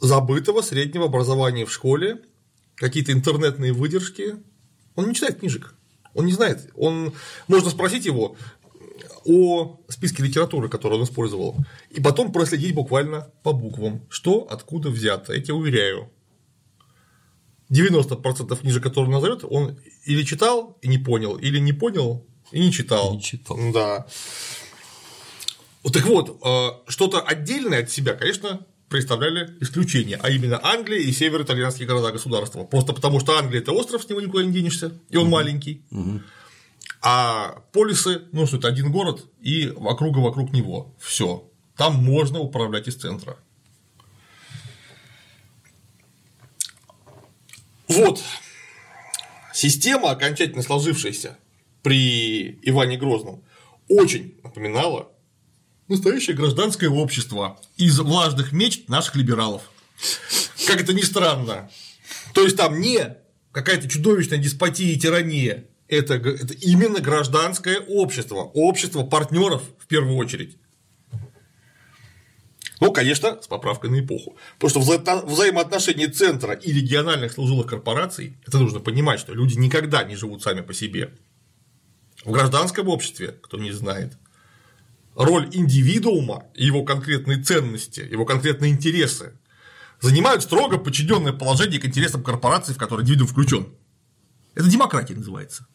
забытого среднего образования в школе, какие-то интернетные выдержки. Он не читает книжек. Он не знает. Он... Можно спросить его о списке литературы, которую он использовал, и потом проследить буквально по буквам, что откуда взято. Я тебе уверяю, 90% книжек, которые он назовет, он или читал и не понял, или не понял и не читал. Не читал. Да. Так вот, э, что-то отдельное от себя, конечно, представляли исключение, а именно Англия и северо-итальянские города-государства. Просто потому, что Англия – это остров, с него никуда не денешься, и он угу. маленький. Угу. А полисы, ну что это один город и округа вокруг него. Все. Там можно управлять из центра. Вот система, окончательно сложившаяся при Иване Грозном, очень напоминала настоящее гражданское общество из влажных мечт наших либералов. Как это ни странно. То есть там не какая-то чудовищная деспотия и тирания, это, это именно гражданское общество, общество партнеров в первую очередь. Ну, конечно, с поправкой на эпоху. Потому что вза взаимоотношения центра и региональных служилых корпораций, это нужно понимать, что люди никогда не живут сами по себе. В гражданском обществе, кто не знает, роль индивидуума и его конкретные ценности, его конкретные интересы занимают строго подчиненное положение к интересам корпорации, в которой индивидуум включен. Это демократия называется.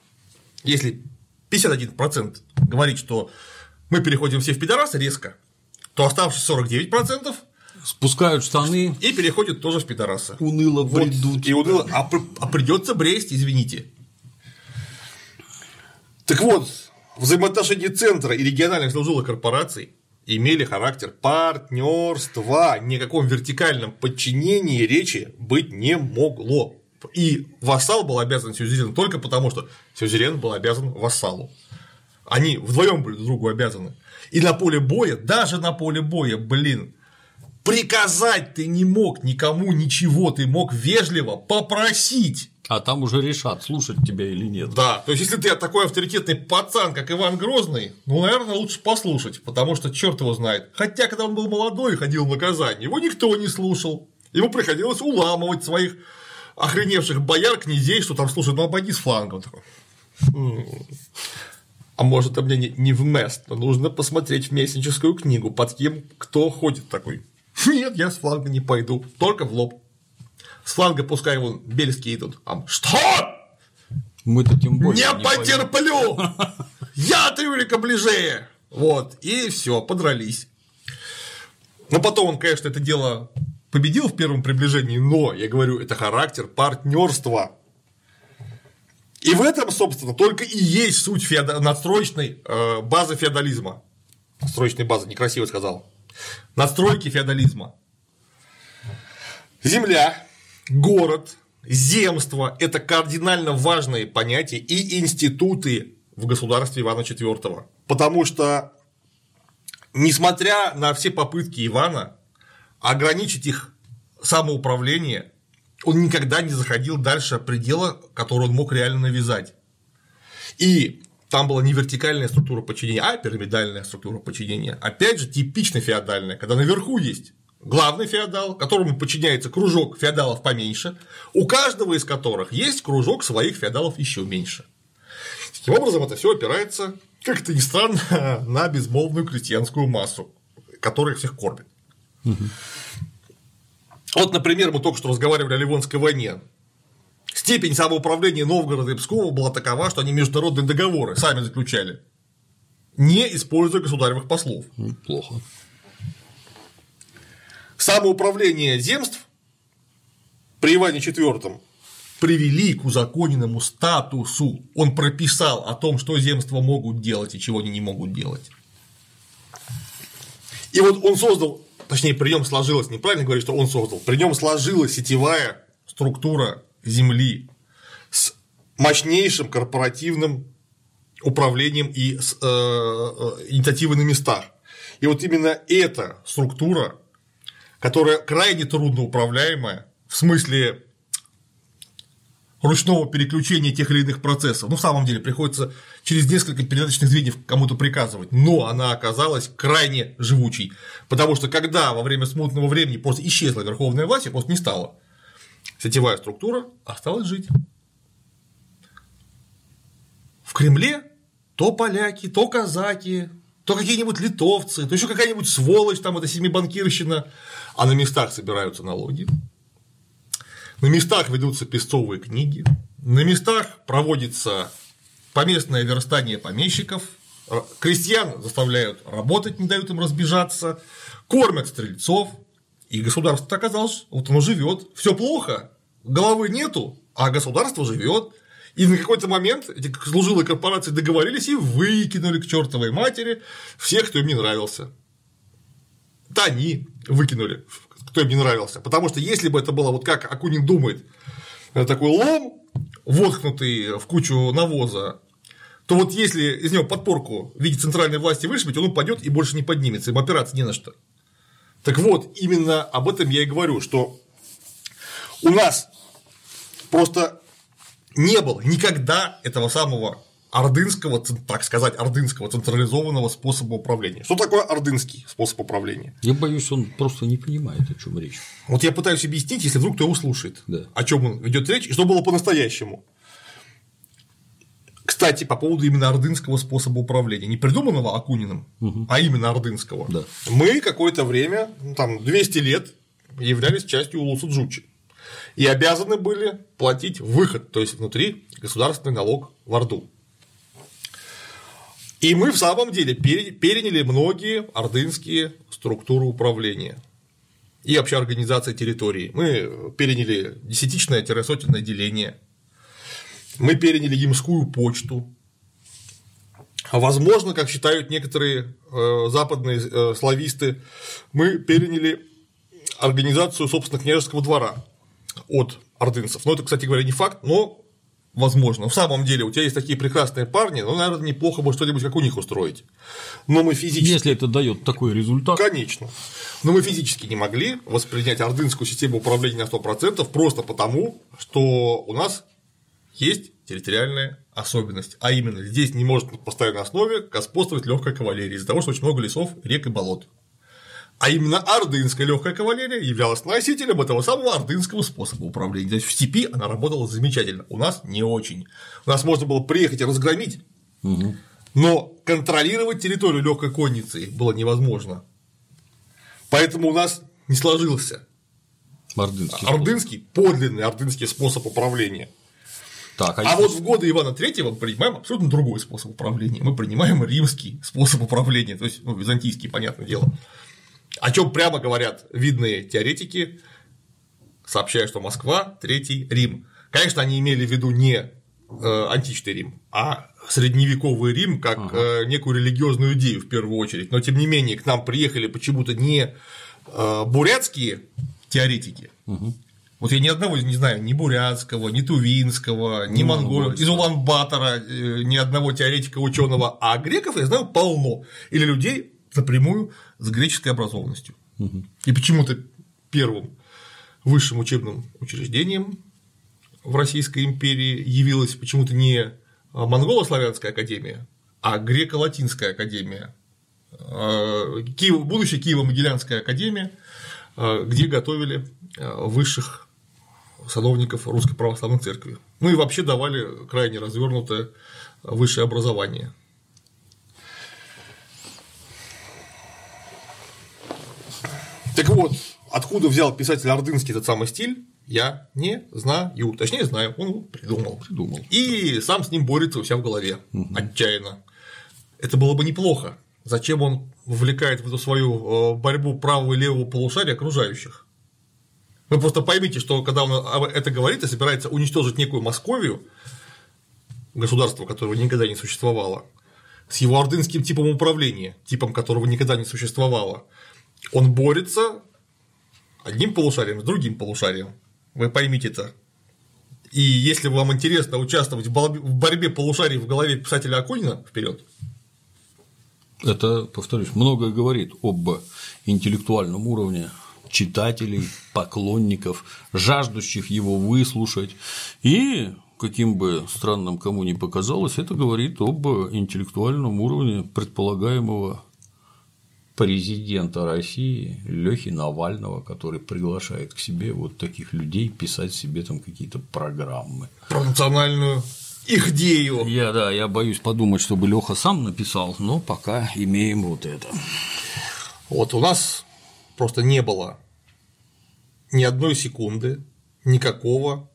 Если 51% говорит, что мы переходим все в пидорасы резко, то оставшиеся 49% спускают штаны и переходят тоже в пидорасы. Уныло вот, бредут. И уныло, а, а придется бресть, извините. Так вот, взаимоотношения центра и региональных служилых корпораций имели характер партнерства. Ни о каком вертикальном подчинении речи быть не могло. И вассал был обязан сюзерену только потому, что сюзерен был обязан вассалу. Они вдвоем были друг другу обязаны. И на поле боя, даже на поле боя, блин, приказать ты не мог никому ничего, ты мог вежливо попросить. А там уже решат, слушать тебя или нет. Да, то есть, если ты такой авторитетный пацан, как Иван Грозный, ну, наверное, лучше послушать, потому что черт его знает. Хотя, когда он был молодой и ходил на Казань, его никто не слушал. Ему приходилось уламывать своих охреневших бояр, князей, что там, слушай, ну обойди с флангом. А может, а мне не, не вместо, нужно посмотреть в мессенджерскую книгу, под кем кто ходит такой. Нет, я с фланга не пойду, только в лоб. С фланга пускай вон бельские идут. А что? Мы-то тем более. Не, не потерплю! Я от Рюрика ближе! Вот, и все, подрались. Но потом он, конечно, это дело победил в первом приближении, но, я говорю, это характер партнерства. И в этом, собственно, только и есть суть феода... надстроечной э, базы феодализма. Надстроечной базы, некрасиво сказал. Надстройки феодализма. Земля, город, земство – это кардинально важные понятия и институты в государстве Ивана IV. Потому что, несмотря на все попытки Ивана ограничить их самоуправление, он никогда не заходил дальше предела, который он мог реально навязать. И там была не вертикальная структура подчинения, а пирамидальная структура подчинения. Опять же, типично феодальная, когда наверху есть главный феодал, которому подчиняется кружок феодалов поменьше, у каждого из которых есть кружок своих феодалов еще меньше. Таким образом, это все опирается, как это ни странно, на безмолвную крестьянскую массу, которая всех кормит. Вот, например, мы только что разговаривали о Ливонской войне. Степень самоуправления Новгорода и Пскова была такова, что они международные договоры сами заключали, не используя государевых послов. Плохо. Самоуправление земств при Иване IV привели к узаконенному статусу. Он прописал о том, что земства могут делать и чего они не могут делать. И вот он создал, точнее, при нем сложилась, неправильно говорить, что он создал, при нем сложилась сетевая структура земли с мощнейшим корпоративным управлением и с э, э, инициативой на местах. И вот именно эта структура, которая крайне трудно управляемая, в смысле ручного переключения тех или иных процессов. Ну, в самом деле, приходится через несколько передаточных звеньев кому-то приказывать, но она оказалась крайне живучей, потому что когда во время смутного времени просто исчезла верховная власть, и просто не стало, сетевая структура осталась жить. В Кремле то поляки, то казаки, то какие-нибудь литовцы, то еще какая-нибудь сволочь, там это семибанкирщина, а на местах собираются налоги, на местах ведутся песцовые книги, на местах проводится поместное верстание помещиков, крестьян заставляют работать, не дают им разбежаться, кормят стрельцов, и государство оказалось, вот оно живет, все плохо, головы нету, а государство живет. И на какой-то момент эти служилые корпорации договорились и выкинули к чертовой матери всех, кто им не нравился. Да они выкинули, кто им не нравился. Потому что если бы это было вот как Акунин думает, такой лом, воткнутый в кучу навоза, то вот если из него подпорку в виде центральной власти вышибить, он упадет и больше не поднимется, им опираться не на что. Так вот, именно об этом я и говорю, что у нас просто не было никогда этого самого ордынского, так сказать, ордынского централизованного способа управления. Что такое ордынский способ управления? Я боюсь, он просто не понимает, о чем речь. Вот я пытаюсь объяснить, если вдруг кто его слушает, Да. о чем он ведет речь и что было по-настоящему. Кстати, по поводу именно ордынского способа управления, не придуманного Акуниным, а именно ордынского. Да. Мы какое-то время, ну, там 200 лет, являлись частью Улуса Джучи и обязаны были платить выход, то есть внутри государственный налог в Орду. И мы в самом деле пере- переняли многие ордынские структуры управления и вообще организация территории. Мы переняли десятичное-сотенное деление, мы переняли ямскую почту. А Возможно, как считают некоторые э, западные э, слависты, мы переняли организацию, собственно, княжеского двора от ордынцев. Но это, кстати говоря, не факт, но возможно. В самом деле, у тебя есть такие прекрасные парни, ну, наверное, неплохо бы что-нибудь как у них устроить. Но мы физически Если это дает такой результат, Конечно. Но мы физически не могли воспринять ордынскую систему управления на 100% просто потому, что у нас есть территориальная особенность. А именно, здесь не может на постоянной основе господствовать легкая кавалерия из-за того, что очень много лесов, рек и болот. А именно ордынская легкая кавалерия являлась носителем этого самого ордынского способа управления. То есть в степи она работала замечательно, у нас не очень. У нас можно было приехать и разгромить, но контролировать территорию легкой конницы было невозможно. Поэтому у нас не сложился ордынский. ордынский, подлинный ордынский способ управления. Так, А вот в годы Ивана III мы принимаем абсолютно другой способ управления. Мы принимаем римский способ управления, то есть ну, византийский, понятное дело. О чем прямо говорят видные теоретики, сообщая, что Москва, Третий Рим. Конечно, они имели в виду не э, античный Рим, а средневековый Рим как э, некую религиозную идею в первую очередь. Но тем не менее к нам приехали почему-то не э, бурятские теоретики. Вот я ни одного не знаю, ни бурятского, ни тувинского, ни монгола, из Улан-Батора, ни одного теоретика ученого, а греков я знаю полно. Или людей напрямую с греческой образованностью. И почему-то первым высшим учебным учреждением в Российской империи явилась почему-то не монголо-славянская академия, а греко-латинская академия. Э, Киево- будущая Киево-Могилянская академия, э, где готовили высших сановников Русской Православной Церкви. Ну и вообще давали крайне развернутое высшее образование. Так вот, откуда взял писатель Ордынский этот самый стиль, Я не знаю. Точнее, знаю, он его придумал. Придумал. И сам с ним борется у себя в голове. Отчаянно. Это было бы неплохо. Зачем он вовлекает в эту свою э, борьбу правого и левого полушария окружающих? Вы просто поймите, что когда он это говорит и собирается уничтожить некую Московию, государство, которого никогда не существовало, с его ордынским типом управления, типом которого никогда не существовало, он борется одним полушарием с другим полушарием. Вы поймите это. И если вам интересно участвовать в борьбе полушарий в голове писателя Акунина, вперед. Это, повторюсь, многое говорит об интеллектуальном уровне читателей, поклонников, жаждущих его выслушать. И, каким бы странным кому ни показалось, это говорит об интеллектуальном уровне предполагаемого президента России Лехи Навального, который приглашает к себе вот таких людей писать себе там какие-то программы. Про национальную их дею. Я, да, я боюсь подумать, чтобы Леха сам написал, но пока имеем вот это. Вот у нас просто не было ни одной секунды, никакого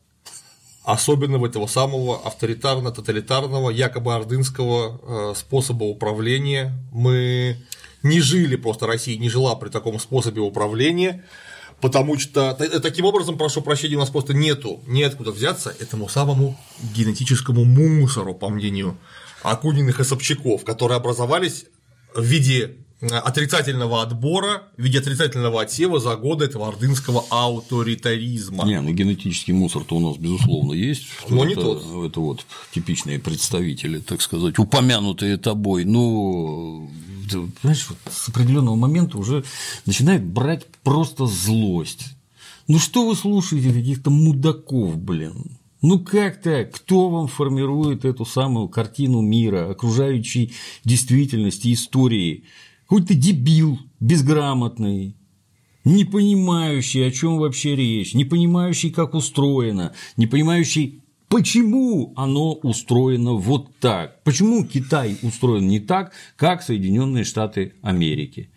особенного этого самого авторитарно-тоталитарного, якобы ордынского э, способа управления. Мы не жили, просто Россия не жила при таком способе управления, потому что таким образом, прошу прощения, у нас просто нету, неоткуда взяться этому самому генетическому мусору, по мнению Акуниных и Собчаков, которые образовались в виде отрицательного отбора в виде отрицательного отсева за годы этого ордынского авторитаризма. Не, ну генетический мусор-то у нас, безусловно, есть. Но это, не тот. Это вот типичные представители, так сказать, упомянутые тобой. Ну, понимаешь, вот с определенного момента уже начинает брать просто злость. Ну что вы слушаете каких-то мудаков, блин? Ну как так? Кто вам формирует эту самую картину мира, окружающей действительности, истории? Какой-то дебил, безграмотный, не понимающий, о чем вообще речь, не понимающий, как устроено, не понимающий, почему оно устроено вот так, почему Китай устроен не так, как Соединенные Штаты Америки.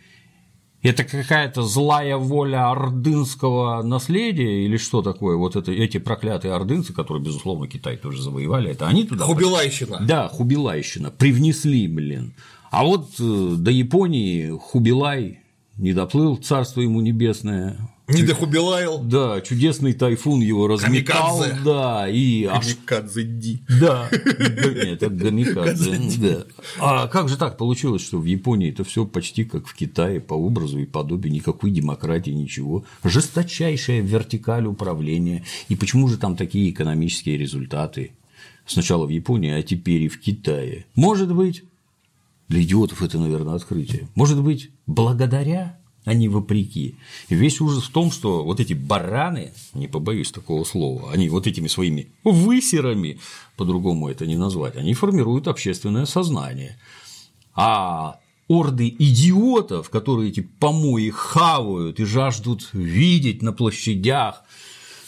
Это какая-то злая воля ордынского наследия или что такое? Вот это, эти проклятые ордынцы, которые, безусловно, Китай тоже завоевали, это они туда… Хубилайщина. Да, Хубилайщина. Привнесли, блин. А вот э, до Японии Хубилай не доплыл, царство ему небесное. Не дохубилаял. Да, чудесный тайфун его разметал. Камикадзе. Да, и Камикадзе Ди. да, нет, это гамикадзе. Да. А как же так получилось, что в Японии это все почти как в Китае, по образу и подобию, никакой демократии, ничего. Жесточайшая вертикаль управления. И почему же там такие экономические результаты? Сначала в Японии, а теперь и в Китае. Может быть, для идиотов это, наверное, открытие. Может быть, благодаря а не вопреки. И весь ужас в том, что вот эти бараны, не побоюсь такого слова, они вот этими своими высерами, по-другому это не назвать, они формируют общественное сознание. А орды идиотов, которые эти помои хавают и жаждут видеть на площадях,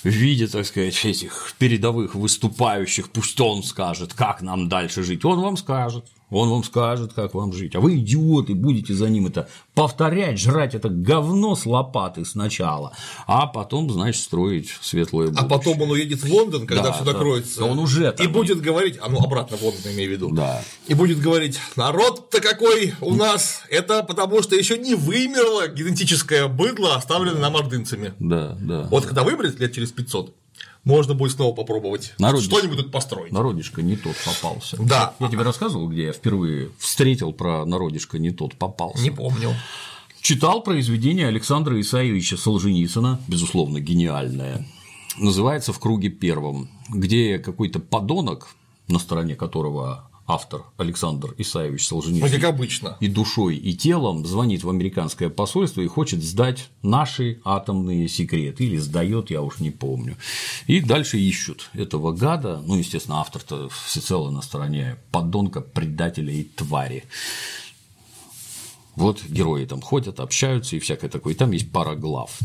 виде, так сказать, этих передовых выступающих, пусть он скажет, как нам дальше жить, он вам скажет, он вам скажет, как вам жить. А вы, идиоты, будете за ним это повторять, жрать это говно с лопаты сначала, а потом, значит, строить светлое будущее. А потом он уедет в Лондон, когда Да, все да. закроется. Да он уже И там. будет говорить, а ну обратно в Лондон имею в виду. Да. И будет говорить, народ-то какой у нас, это потому что еще не вымерло генетическое быдло, оставленное нам ордынцами. Да, да. Вот когда вымрет лет через 500, можно будет снова попробовать что-нибудь тут построить. Народишко не тот попался. Да. Я тебе рассказывал, где я впервые встретил про народишко не тот попался. Не помню. Читал произведение Александра Исаевича Солженицына, безусловно, гениальное. Называется «В круге первом», где какой-то подонок, на стороне которого автор Александр Исаевич Ну, Солженицын как обычно. и душой, и телом звонит в американское посольство и хочет сдать наши атомные секреты. Или сдает, я уж не помню. И дальше ищут этого гада. Ну, естественно, автор-то всецело на стороне подонка, предателя и твари. Вот герои там ходят, общаются и всякое такое. И там есть пара глав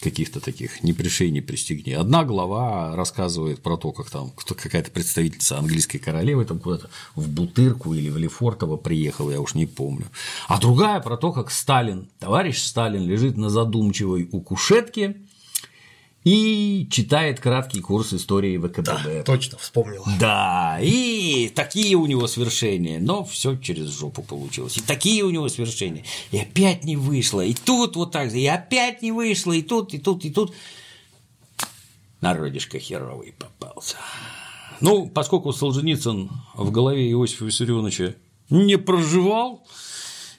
каких-то таких «не пришей, не пристегни». Одна глава рассказывает про то, как там какая-то представительница английской королевы там куда-то в Бутырку или в Лефортово приехала, я уж не помню. А другая про то, как Сталин, товарищ Сталин лежит на задумчивой у кушетки и читает краткий курс истории ВКБ. Да, точно, вспомнил. Да, и такие у него свершения, но все через жопу получилось. И такие у него свершения. И опять не вышло, и тут вот так же, и опять не вышло, и тут, и тут, и тут. Народишко херовый попался. Ну, поскольку Солженицын в голове Иосифа Виссарионовича не проживал,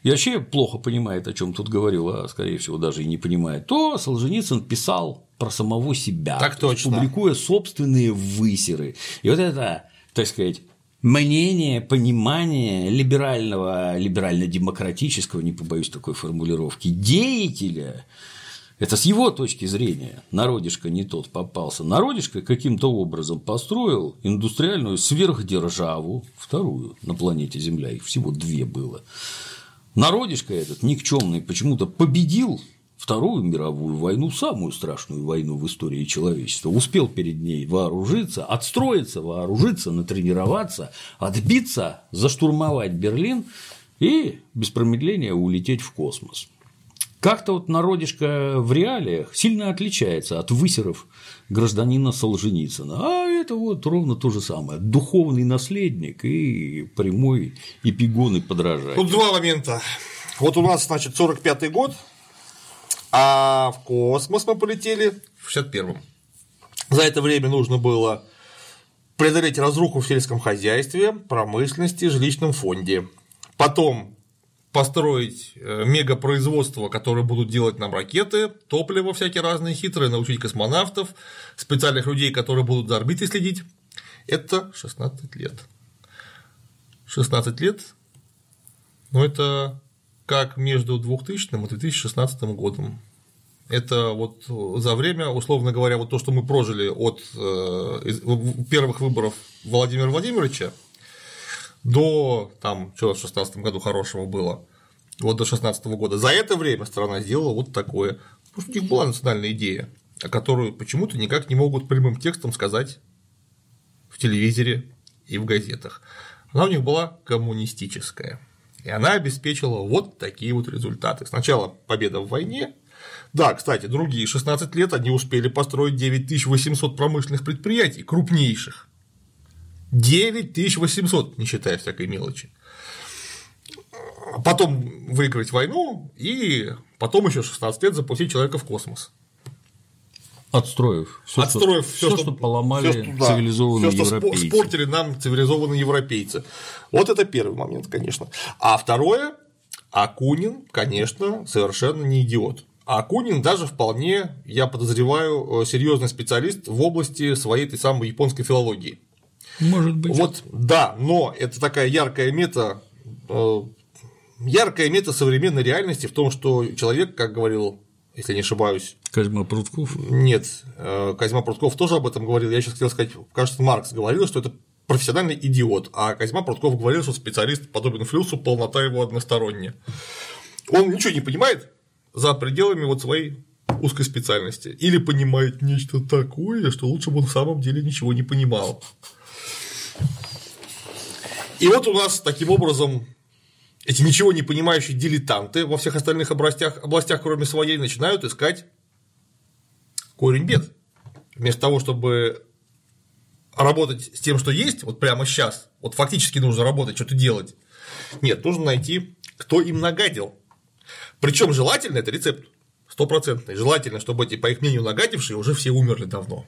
и вообще плохо понимает, о чем тут говорил, а скорее всего даже и не понимает, то Солженицын писал про самого себя, так точно. публикуя собственные высеры. И вот это, так сказать, мнение, понимание либерального, либерально-демократического, не побоюсь такой формулировки, деятеля, это с его точки зрения народишко не тот попался. Народишко каким-то образом построил индустриальную сверхдержаву, вторую на планете Земля, их всего две было. Народишко этот никчемный почему-то победил Вторую мировую войну, самую страшную войну в истории человечества, успел перед ней вооружиться, отстроиться, вооружиться, натренироваться, отбиться, заштурмовать Берлин и без промедления улететь в космос. Как-то вот народишко в реалиях сильно отличается от высеров гражданина Солженицына. А это вот ровно то же самое. Духовный наследник и прямой эпигон подражатель. Тут два момента. Вот у нас, значит, 45-й год, а в космос мы полетели в 61-м. За это время нужно было преодолеть разруху в сельском хозяйстве, промышленности, жилищном фонде. Потом построить э, мегапроизводство, которые будут делать нам ракеты, топливо всякие разные хитрые, научить космонавтов, специальных людей, которые будут за орбитой следить. Это 16 лет. 16 лет, но это как между 2000 и 2016 годом. Это вот за время, условно говоря, вот то, что мы прожили от э, первых выборов Владимира Владимировича до там, что в 2016 году хорошего было, вот до 2016 года. За это время страна сделала вот такое. Потому что у них была национальная идея, о которой почему-то никак не могут прямым текстом сказать в телевизоре и в газетах. Она у них была коммунистическая. И она обеспечила вот такие вот результаты. Сначала победа в войне. Да, кстати, другие 16 лет они успели построить 9800 промышленных предприятий, крупнейших. 9800, не считая всякой мелочи. Потом выиграть войну и потом еще 16 лет запустить человека в космос. Отстроив все, Отстроив все, что, что поломали всё, что, цивилизованные да, всё, европейцы. Что спортили нам цивилизованные европейцы. Вот это первый момент, конечно. А второе, Акунин, конечно, совершенно не идиот. Акунин даже вполне, я подозреваю, серьезный специалист в области своей этой самой японской филологии. Может быть. Вот, да, но это такая яркая мета, э, яркая мета современной реальности в том, что человек, как говорил если не ошибаюсь. Козьма Прутков? Нет, э, Козьма Прутков тоже об этом говорил. Я сейчас хотел сказать, кажется, Маркс говорил, что это профессиональный идиот, а Козьма Прутков говорил, что специалист подобен Флюсу, полнота его односторонняя. Он ничего не понимает за пределами вот своей узкой специальности. Или понимает нечто такое, что лучше бы он в самом деле ничего не понимал. И вот у нас таким образом эти ничего не понимающие дилетанты во всех остальных областях, областях, кроме своей, начинают искать корень бед. Вместо того, чтобы работать с тем, что есть, вот прямо сейчас, вот фактически нужно работать, что-то делать. Нет, нужно найти, кто им нагадил. Причем желательно это рецепт стопроцентный. Желательно, чтобы эти, по их мнению, нагадившие уже все умерли давно.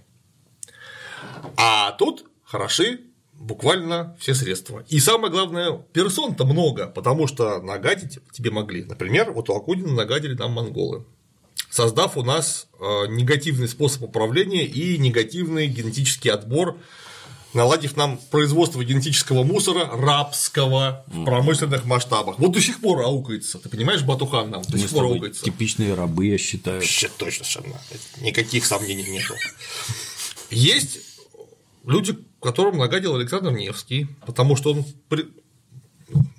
А тут хороши буквально все средства. И самое главное, персон-то много, потому что нагадить тебе могли. Например, вот у Акунина нагадили нам монголы, создав у нас э, негативный способ управления и негативный генетический отбор, наладив нам производство генетического мусора рабского в промышленных масштабах. Вот до сих пор аукается. Ты понимаешь, Батухан нам до сих пор аукается. Типичные рабы, я считаю. Вообще точно совершенно. Никаких сомнений нету. Есть люди, которым нагадил Александр Невский, потому что он при...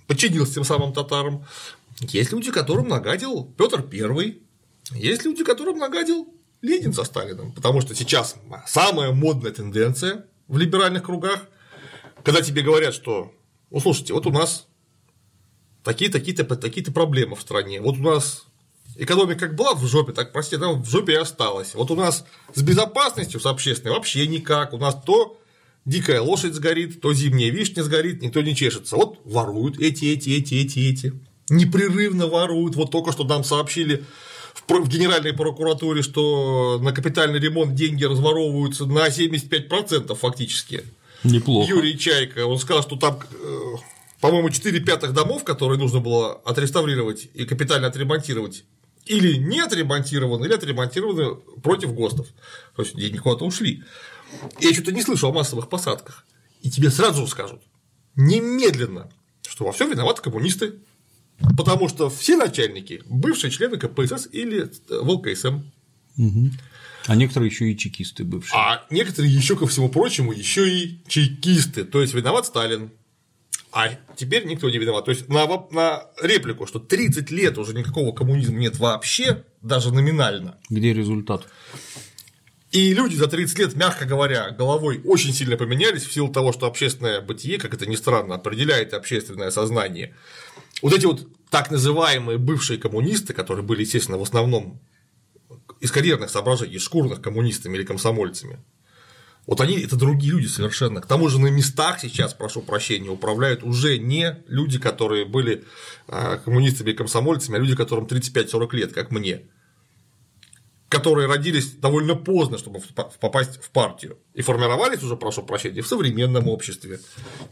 подчинился тем самым татарам. Есть люди, которым нагадил Петр Первый. Есть люди, которым нагадил Ленин со Сталиным, потому что сейчас самая модная тенденция в либеральных кругах, когда тебе говорят, что, ну слушайте, вот у нас такие-то такие-то такие проблемы в стране, вот у нас Экономика как была в жопе, так, простите, она в жопе и осталась. Вот у нас с безопасностью, с общественной вообще никак. У нас то дикая лошадь сгорит, то зимняя вишня сгорит, никто не чешется. Вот воруют эти, эти, эти, эти, эти. Непрерывно воруют. Вот только что нам сообщили в Генеральной прокуратуре, что на капитальный ремонт деньги разворовываются на 75% фактически. Неплохо. Юрий Чайка, он сказал, что там, э, по-моему, 4 пятых домов, которые нужно было отреставрировать и капитально отремонтировать, или не отремонтированы, или отремонтированы против ГОСТов. То есть деньги куда-то ушли. Я что-то не слышал о массовых посадках. И тебе сразу скажут, немедленно, что во всем виноваты коммунисты. Потому что все начальники бывшие члены КПСС или ВЛКСМ. Угу. А некоторые еще и чекисты бывшие. А некоторые еще ко всему прочему еще и чекисты. То есть виноват Сталин. А теперь никто не виноват. То есть на, на реплику, что 30 лет уже никакого коммунизма нет вообще, даже номинально. Где результат? И люди за 30 лет, мягко говоря, головой очень сильно поменялись в силу того, что общественное бытие, как это ни странно, определяет общественное сознание. Вот эти вот так называемые бывшие коммунисты, которые были, естественно, в основном из карьерных соображений, шкурных коммунистами или комсомольцами, вот они это другие люди совершенно. К тому же на местах сейчас, прошу прощения, управляют уже не люди, которые были а, коммунистами и комсомольцами, а люди, которым 35-40 лет, как мне, которые родились довольно поздно, чтобы попасть в партию, и формировались уже, прошу прощения, в современном обществе.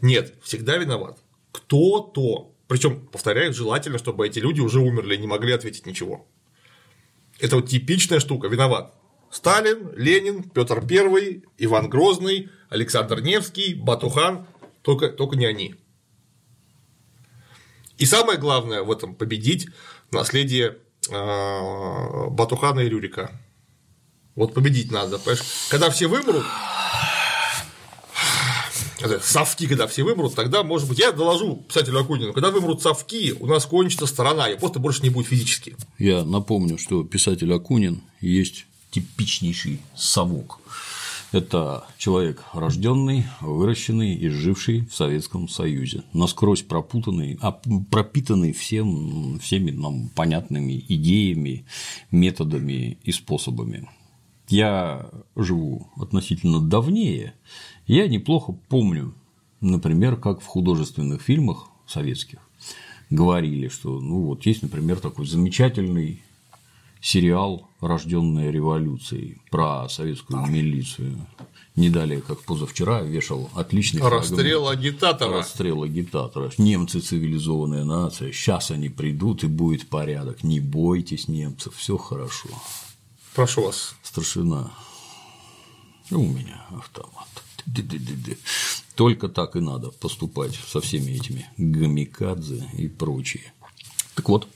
Нет, всегда виноват кто-то. Причем, повторяю, желательно, чтобы эти люди уже умерли и не могли ответить ничего. Это вот типичная штука, виноват. Сталин, Ленин, Петр I, Иван Грозный, Александр Невский, Батухан, только, только не они. И самое главное в этом победить наследие Батухана и Рюрика. Вот победить надо, понимаешь? Когда все вымрут, совки, когда все вымрут, тогда, может быть, я доложу писателю Акунину, когда вымрут совки, у нас кончится сторона, и просто больше не будет физически. Я напомню, что писатель Акунин есть типичнейший совок. Это человек рожденный, выращенный и живший в Советском Союзе, насквозь пропутанный, а пропитанный всем, всеми нам понятными идеями, методами и способами. Я живу относительно давнее, я неплохо помню, например, как в художественных фильмах советских говорили, что ну вот есть, например, такой замечательный сериал «Рожденная революцией» про советскую милицию. Не далее, как позавчера, вешал отличный Расстрел агитатора. Расстрел агитатора. Немцы цивилизованная нация. Сейчас они придут и будет порядок. Не бойтесь немцев, все хорошо. Прошу вас. Старшина. У меня автомат. Только так и надо поступать со всеми этими гамикадзе и прочие. Так вот,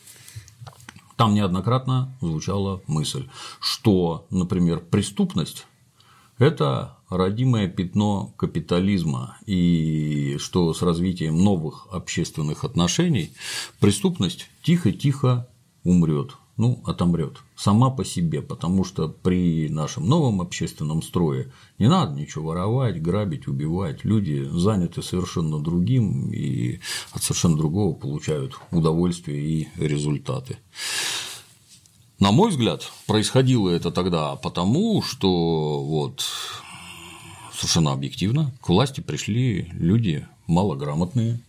там неоднократно звучала мысль, что, например, преступность – это родимое пятно капитализма, и что с развитием новых общественных отношений преступность тихо-тихо умрет ну, отомрет сама по себе, потому что при нашем новом общественном строе не надо ничего воровать, грабить, убивать. Люди заняты совершенно другим и от совершенно другого получают удовольствие и результаты. На мой взгляд, происходило это тогда потому, что вот совершенно объективно к власти пришли люди малограмотные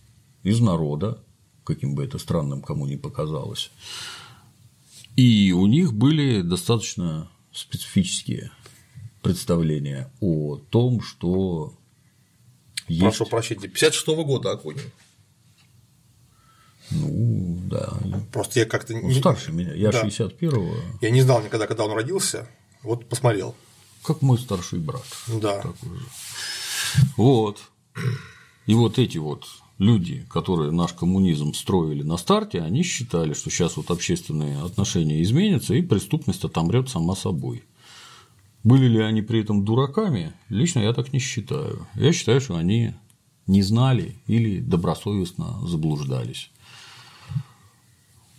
из народа, каким бы это странным кому ни показалось, и у них были достаточно специфические представления о том, что есть... Прошу прощения, 56-го года Акунин. Ну, да. Просто я как-то не. старше меня, я да. 61-го. Я не знал никогда, когда он родился, вот посмотрел. Как мой старший брат. Да. Вот. И вот эти вот люди, которые наш коммунизм строили на старте, они считали, что сейчас вот общественные отношения изменятся, и преступность отомрет сама собой. Были ли они при этом дураками? Лично я так не считаю. Я считаю, что они не знали или добросовестно заблуждались.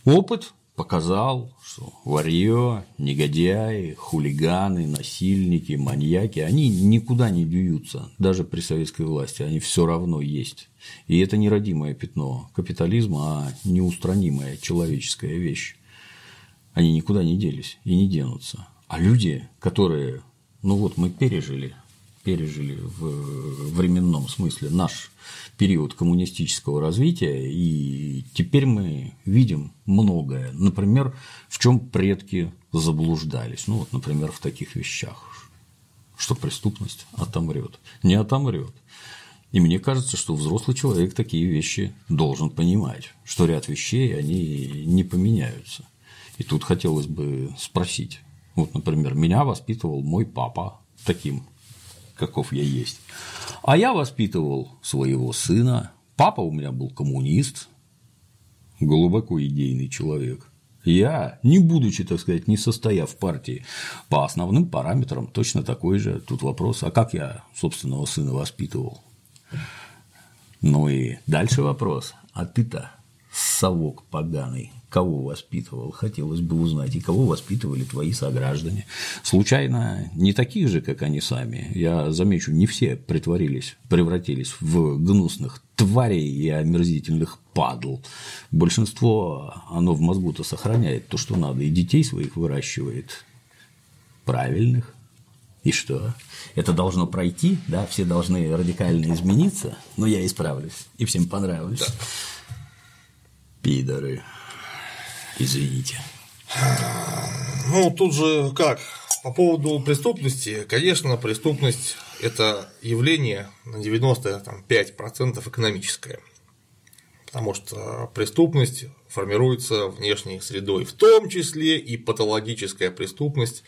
Опыт показал, что варье, негодяи, хулиганы, насильники, маньяки, они никуда не дуются, даже при советской власти, они все равно есть. И это не родимое пятно капитализма, а неустранимая человеческая вещь. Они никуда не делись и не денутся. А люди, которые, ну вот мы пережили, пережили в временном смысле наш период коммунистического развития, и теперь мы видим многое. Например, в чем предки заблуждались. Ну вот, например, в таких вещах, что преступность отомрет. Не отомрет. И мне кажется, что взрослый человек такие вещи должен понимать, что ряд вещей, они не поменяются. И тут хотелось бы спросить. Вот, например, меня воспитывал мой папа таким, каков я есть. А я воспитывал своего сына. Папа у меня был коммунист, глубоко идейный человек. Я, не будучи, так сказать, не состояв в партии, по основным параметрам точно такой же. Тут вопрос, а как я собственного сына воспитывал? Ну и дальше вопрос, а ты-то совок поганый, кого воспитывал, хотелось бы узнать, и кого воспитывали твои сограждане. Случайно не таких же, как они сами. Я замечу, не все притворились, превратились в гнусных тварей и омерзительных падл. Большинство, оно в мозгу-то сохраняет то, что надо, и детей своих выращивает правильных. И что? Это должно пройти, да, все должны радикально измениться, но я исправлюсь, и всем понравлюсь. Да. Пидоры. Извините. Ну, тут же как? По поводу преступности, конечно, преступность – это явление на 95% экономическое. Потому что преступность формируется внешней средой, в том числе и патологическая преступность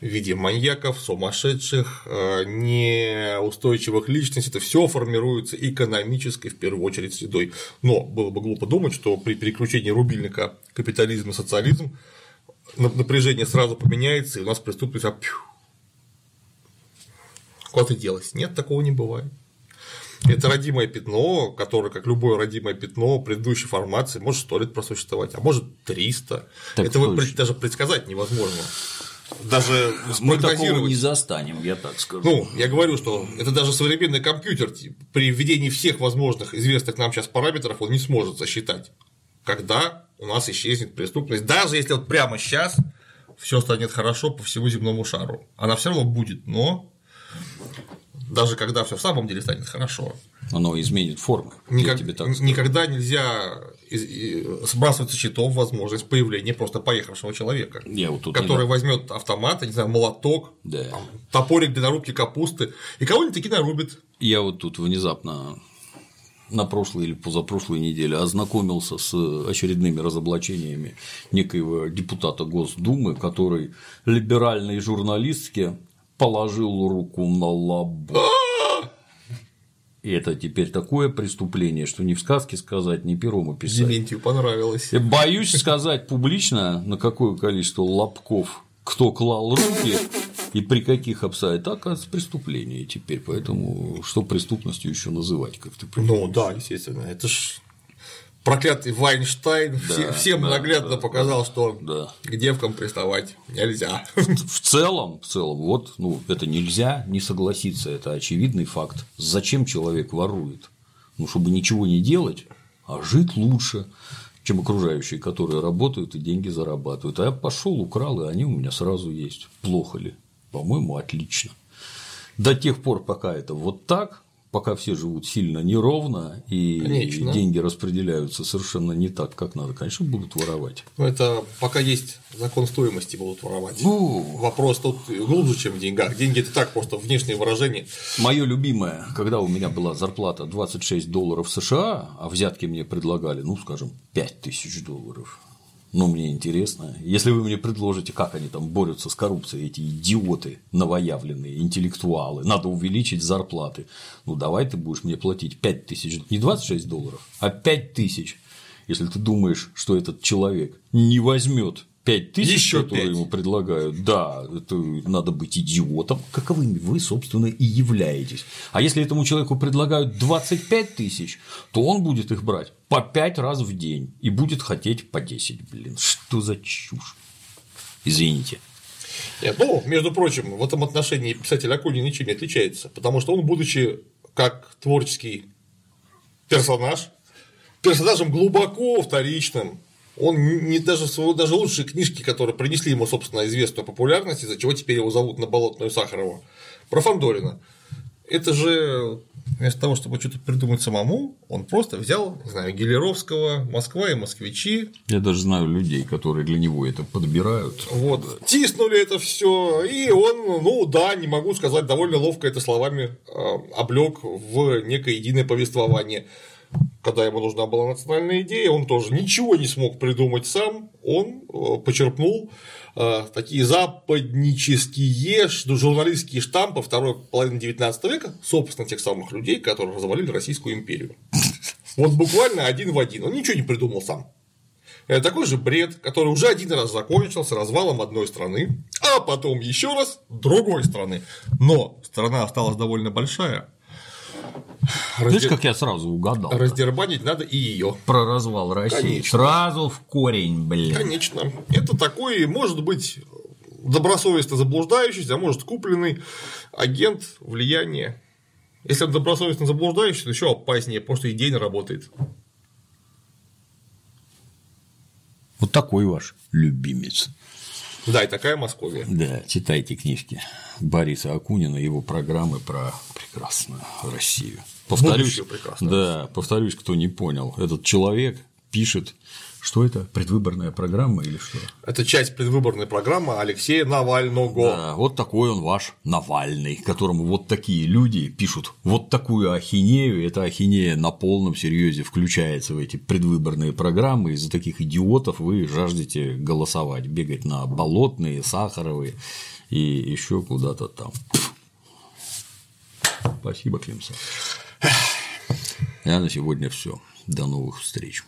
в виде маньяков, сумасшедших, э, неустойчивых личностей. Это все формируется экономической, в первую очередь, средой. Но было бы глупо думать, что при переключении рубильника капитализм и социализм напряжение сразу поменяется, и у нас преступность а, куда-то делась. Нет, такого не бывает. Это родимое пятно, которое, как любое родимое пятно предыдущей формации, может сто лет просуществовать, а может 300. Так Это вы даже предсказать невозможно. Даже мы такого не застанем, я так скажу. Ну, я говорю, что это даже современный компьютер при введении всех возможных известных нам сейчас параметров он не сможет засчитать, когда у нас исчезнет преступность, даже если вот прямо сейчас все станет хорошо по всему земному шару. Она все равно будет, но даже когда все в самом деле станет хорошо. Оно изменит формы. Никак, тебе так никогда нельзя сбрасывать со счетов возможность появления просто поехавшего человека, Я вот который не... возьмет автомат, не знаю, молоток, да. там, топорик для нарубки капусты и кого-нибудь таки нарубит. Я вот тут внезапно на прошлой или позапрошлой неделе ознакомился с очередными разоблачениями некоего депутата Госдумы, который либеральной журналистке положил руку на лоб. И это теперь такое преступление, что ни в сказке сказать, ни пером описать. Дементию понравилось. Я боюсь сказать публично, на какое количество лобков кто клал руки и при каких обстоятельствах. Так, это преступление теперь, поэтому что преступностью еще называть, как ты понимаешь? Ну да, естественно, это ж проклятый Вайнштайн да, всем да, наглядно да, показал, что да. к девкам приставать нельзя. В целом, в целом, вот, ну, это нельзя не согласиться, это очевидный факт. Зачем человек ворует? Ну, чтобы ничего не делать, а жить лучше, чем окружающие, которые работают и деньги зарабатывают. А я пошел, украл, и они у меня сразу есть. Плохо ли? По-моему, отлично. До тех пор, пока это вот так, пока все живут сильно неровно и Конечно. деньги распределяются совершенно не так, как надо, конечно, будут воровать. Но это пока есть закон стоимости будут воровать. Ну, Вопрос тут глубже, чем в деньгах. Деньги это так просто внешнее выражение. Мое любимое, когда у меня была зарплата 26 долларов США, а взятки мне предлагали, ну, скажем, 5 тысяч долларов но мне интересно. Если вы мне предложите, как они там борются с коррупцией, эти идиоты новоявленные, интеллектуалы, надо увеличить зарплаты. Ну, давай ты будешь мне платить 5 тысяч, не 26 долларов, а 5 тысяч, если ты думаешь, что этот человек не возьмет 5 тысяч, которые 5. ему предлагают, да, это надо быть идиотом, каковыми вы, собственно, и являетесь. А если этому человеку предлагают 25 тысяч, то он будет их брать по 5 раз в день и будет хотеть по 10, блин, что за чушь. Извините. Нет, ну, между прочим, в этом отношении писатель Акунин ничем не отличается, потому что он, будучи как творческий персонаж, персонажем глубоко вторичным, Он не даже, даже лучшие книжки, которые принесли ему, собственно, известную популярность, из-за чего теперь его зовут на Болотную Сахарова, про Фандорина. Это же вместо того, чтобы что-то придумать самому, он просто взял, не знаю, Гелеровского, Москва и москвичи. Я даже знаю людей, которые для него это подбирают. Вот, тиснули это все, и он, ну да, не могу сказать, довольно ловко это словами а, облег в некое единое повествование. Когда ему нужна была национальная идея, он тоже ничего не смог придумать сам, он э, почерпнул Э, такие западнические журналистские штампы второй половины 19 века, собственно, тех самых людей, которые развалили Российскую империю. Вот буквально один в один. Он ничего не придумал сам. Это такой же бред, который уже один раз закончился развалом одной страны, а потом еще раз другой страны. Но страна осталась довольно большая, Раздер... Знаешь, как я сразу угадал? Раздербанить надо и ее. Про развал России. Конечно. Сразу в корень, блин. Конечно. Это такой, может быть, добросовестно заблуждающийся, а может купленный агент влияния. Если он добросовестно заблуждающийся, то еще опаснее, потому что идейно работает. Вот такой ваш любимец. Да, и такая Московия. Да, читайте книжки Бориса Акунина, его программы про прекрасную Россию. Повторюсь, да, повторюсь, кто не понял, этот человек пишет что это? Предвыборная программа или что? Это часть предвыборной программы Алексея Навального. Да, вот такой он ваш Навальный, которому вот такие люди пишут вот такую ахинею. Эта ахинея на полном серьезе включается в эти предвыборные программы. Из-за таких идиотов вы жаждете голосовать, бегать на болотные, сахаровые и еще куда-то там. Спасибо, Климсон. Я на сегодня все. До новых встреч.